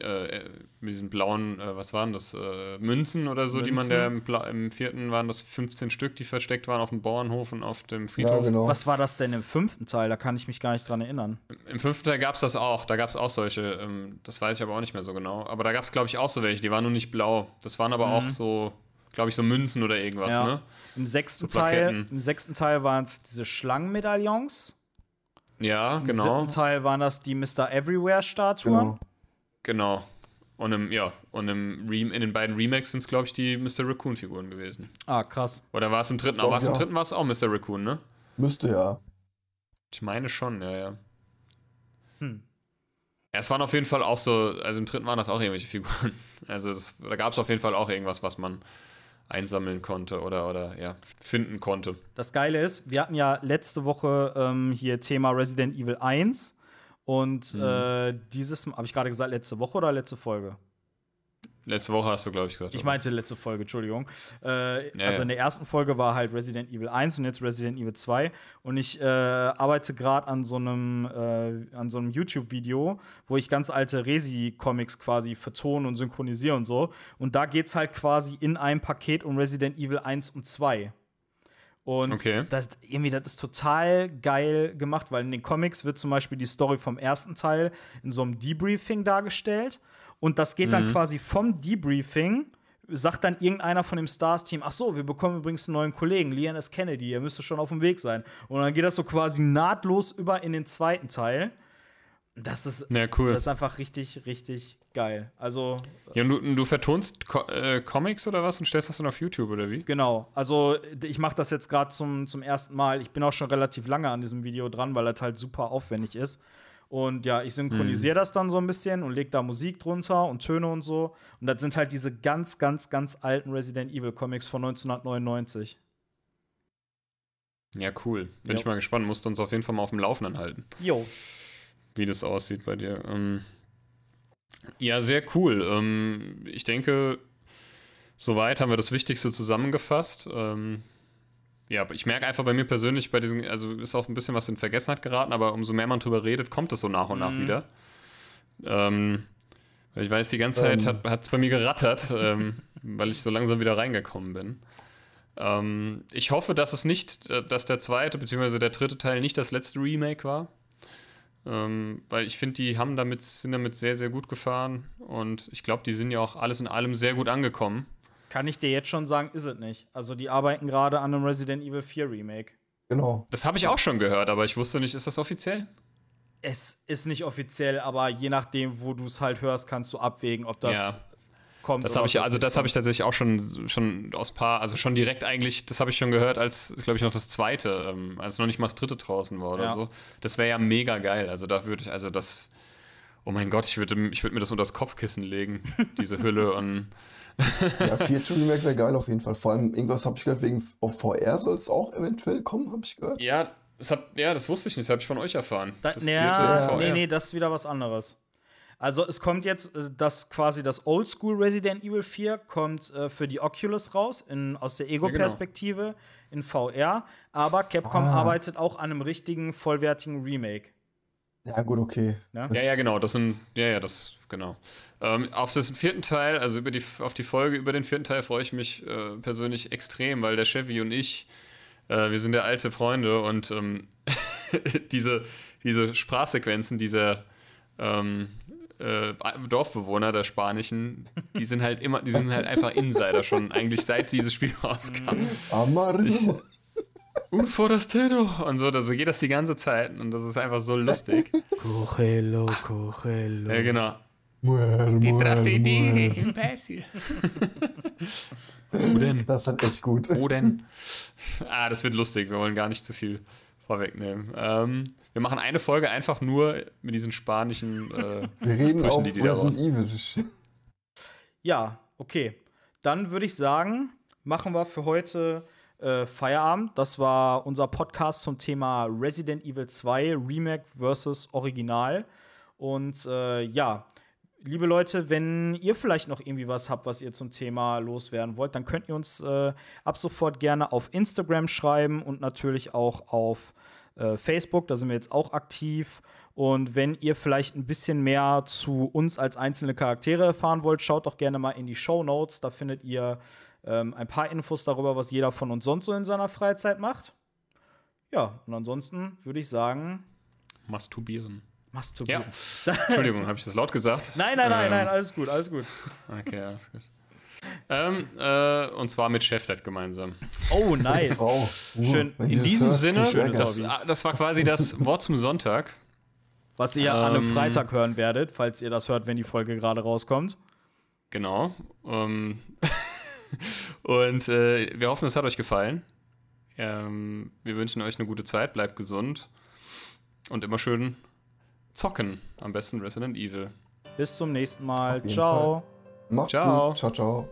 äh, mit diesen blauen, äh, was waren das, äh, Münzen oder so, die man Münzen? der im, im vierten waren das 15 Stück, die versteckt waren auf dem Bauernhof und auf dem Ja, Friedhof. genau. Was war das denn im fünften Teil? Da kann ich mich gar nicht dran erinnern. Im fünften Teil gab es das auch, da gab es auch solche, ähm, das weiß ich aber auch nicht mehr so genau. Aber da gab es, glaube ich, auch so welche, die waren nur nicht blau. Das waren aber auch so, glaube ich, so Münzen oder irgendwas, Ja. ne? Im sechsten, So Teil. Im sechsten Teil waren es diese Schlangenmedaillons. Ja, Im genau. siebten Teil waren das die Mr. Everywhere-Statuen. genau. Genau. Und im, ja, und im Rem in den beiden Remakes sind es, glaube ich, die Mr. Raccoon-Figuren gewesen. Ah, krass. Oder war es im dritten? Aber war es im dritten war es auch Mr. Raccoon, ne? Müsste ja. Ich meine schon, ja, ja. Hm. Ja, es waren auf jeden Fall auch so, also im dritten waren das auch irgendwelche Figuren. [laughs] Also das, da gab es auf jeden Fall auch irgendwas, was man einsammeln konnte oder, oder ja, finden konnte. Das Geile ist, wir hatten ja letzte Woche ähm, hier Thema Resident Evil 1. Und Mhm. äh, dieses, habe ich gerade gesagt, letzte Woche oder letzte Folge? Letzte Woche hast du, glaube ich, gesagt. Ich meinte letzte Folge, Entschuldigung. Äh, Ja, also in der ersten Folge war halt Resident Evil 1 und jetzt Resident Evil 2. Und ich äh, arbeite gerade an so einem, äh, an so einem YouTube-Video, wo ich ganz alte Resi-Comics quasi vertone und synchronisiere und so. Und da geht es halt quasi in einem Paket um Resident Evil 1 und 2. Und Okay. das, irgendwie, das ist total geil gemacht, weil in den Comics wird zum Beispiel die Story vom ersten Teil in so einem Debriefing dargestellt. Und das geht dann quasi vom Debriefing, sagt dann irgendeiner von dem Stars-Team, ach so, wir bekommen übrigens einen neuen Kollegen, Lian S. Kennedy, er müsste schon auf dem Weg sein. Und dann geht das so quasi nahtlos über in den zweiten Teil. Das ist, Ja, cool. das ist einfach richtig, richtig geil. Also, Ja, du, du vertonst Co äh, Comics oder was und stellst das dann auf YouTube oder wie? Genau, also ich mache das jetzt gerade zum, zum ersten Mal. Ich bin auch schon relativ lange an diesem Video dran, weil das halt super aufwendig ist. Und ja, ich synchronisiere das dann so ein bisschen und lege da Musik drunter und Töne und so. Und das sind halt diese ganz, ganz, ganz alten Resident Evil Comics von 1999. Ja, cool. Bin Jo. ich mal gespannt. Musst du uns auf jeden Fall mal auf dem Laufenden halten, Jo, wie das aussieht bei dir. Ähm, ja, sehr cool. Ähm, ich denke, soweit haben wir das Wichtigste zusammengefasst. Ähm, ja, aber ich merke einfach bei mir persönlich, bei diesen, also ist auch ein bisschen was in Vergessenheit geraten, aber umso mehr man drüber redet, kommt es so nach und nach Mhm. wieder. Ähm, weil ich weiß, die ganze Zeit Ähm. hat es bei mir gerattert, ähm, weil ich so langsam wieder reingekommen bin. Ähm, ich hoffe, dass es nicht, äh, dass der zweite bzw. der dritte Teil nicht das letzte Remake war. Ähm, weil ich finde, die haben damit, sind damit sehr, sehr gut gefahren und ich glaube, die sind ja auch alles in allem sehr gut angekommen. Kann ich dir jetzt schon sagen, ist es nicht. Also die arbeiten gerade an einem Resident Evil 4 Remake. Genau. Das habe ich auch schon gehört, aber ich wusste nicht, ist das offiziell? Es ist nicht offiziell, aber je nachdem, wo du es halt hörst, kannst du abwägen, ob das Ja. kommt. Das oder habe ich, also nicht das habe ich tatsächlich auch schon, schon aus paar, also schon direkt eigentlich, das habe ich schon gehört, als, glaube ich, noch das zweite, ähm, als noch nicht mal das dritte draußen war oder Ja. so. Das wäre ja mega geil. Also da würde ich, also das, oh mein Gott, ich würde ich würd mir das unter das Kopfkissen legen, diese Hülle [laughs] und Ja, PS Remake wäre geil auf jeden Fall. Vor allem, irgendwas habe ich gehört, wegen auf VR soll es auch eventuell kommen, habe ich gehört. ja, das hab, ja, das wusste ich nicht, das habe ich von euch erfahren. Da, das ja, nee, nee, das ist wieder was anderes. Also es kommt jetzt, äh, das quasi das Oldschool Resident Evil 4 kommt äh, für die Oculus raus, in, aus der Ego-Perspektive in VR, aber Capcom Ah. arbeitet auch an einem richtigen, vollwertigen Remake. Ja, gut, okay. Ja? Das- Ja, ja, genau, das sind, ja, ja, das, genau. Ähm, auf das vierten Teil, also über die, auf die Folge über den vierten Teil freue ich mich äh, persönlich extrem, weil der Chevy und ich, äh, wir sind ja alte Freunde und ähm, [laughs] diese, diese Sprachsequenzen dieser ähm, äh, Dorfbewohner der Spanischen, die sind halt immer, die sind halt einfach Insider schon, eigentlich seit dieses Spiel [laughs] rauskam. Amarillo. Ich- Un forastero und so, so geht das die ganze Zeit und das ist einfach so lustig. Cogelo, cogelo. Ja, genau. Muer, muer, muer. imbécil. Wo denn? Das ist halt echt gut. Wo denn? Ah, das wird lustig. Wir wollen gar nicht zu viel vorwegnehmen. Ähm, wir machen eine Folge einfach nur mit diesen spanischen. Äh, Wir reden Sprüchen, auch die die da Resident Evil. Ja, okay. Dann würde ich sagen, machen wir für heute äh, Feierabend. Das war unser Podcast zum Thema Resident Evil 2 Remake versus Original. Und äh, ja, liebe Leute, wenn ihr vielleicht noch irgendwie was habt, was ihr zum Thema loswerden wollt, dann könnt ihr uns äh, ab sofort gerne auf Instagram schreiben und natürlich auch auf äh, Facebook. Da sind wir jetzt auch aktiv. Und wenn ihr vielleicht ein bisschen mehr zu uns als einzelne Charaktere erfahren wollt, schaut doch gerne mal in die Show Notes. Da findet ihr ähm, ein paar Infos darüber, was jeder von uns sonst so in seiner Freizeit macht. Ja, und ansonsten würde ich sagen, masturbieren. Masturbieren. Ja. Entschuldigung, habe ich das laut gesagt? [laughs] Nein, nein, nein, Ähm, nein, alles gut, alles gut. Okay, alles gut. Ähm, äh, und zwar mit Cheflet gemeinsam. Oh, nice. Frau. Uh, Schön. In diesem hört, Sinne, das, das war quasi das Wort zum Sonntag. Was ihr an einem Ähm, Freitag hören werdet, falls ihr das hört, wenn die Folge gerade rauskommt. Genau. Ähm, [laughs] und äh, wir hoffen, es hat euch gefallen. Ähm, wir wünschen euch eine gute Zeit, bleibt gesund und immer schön zocken. Am besten Resident Evil. Bis zum nächsten Mal. Ciao. Macht's Ciao. gut. Ciao, ciao.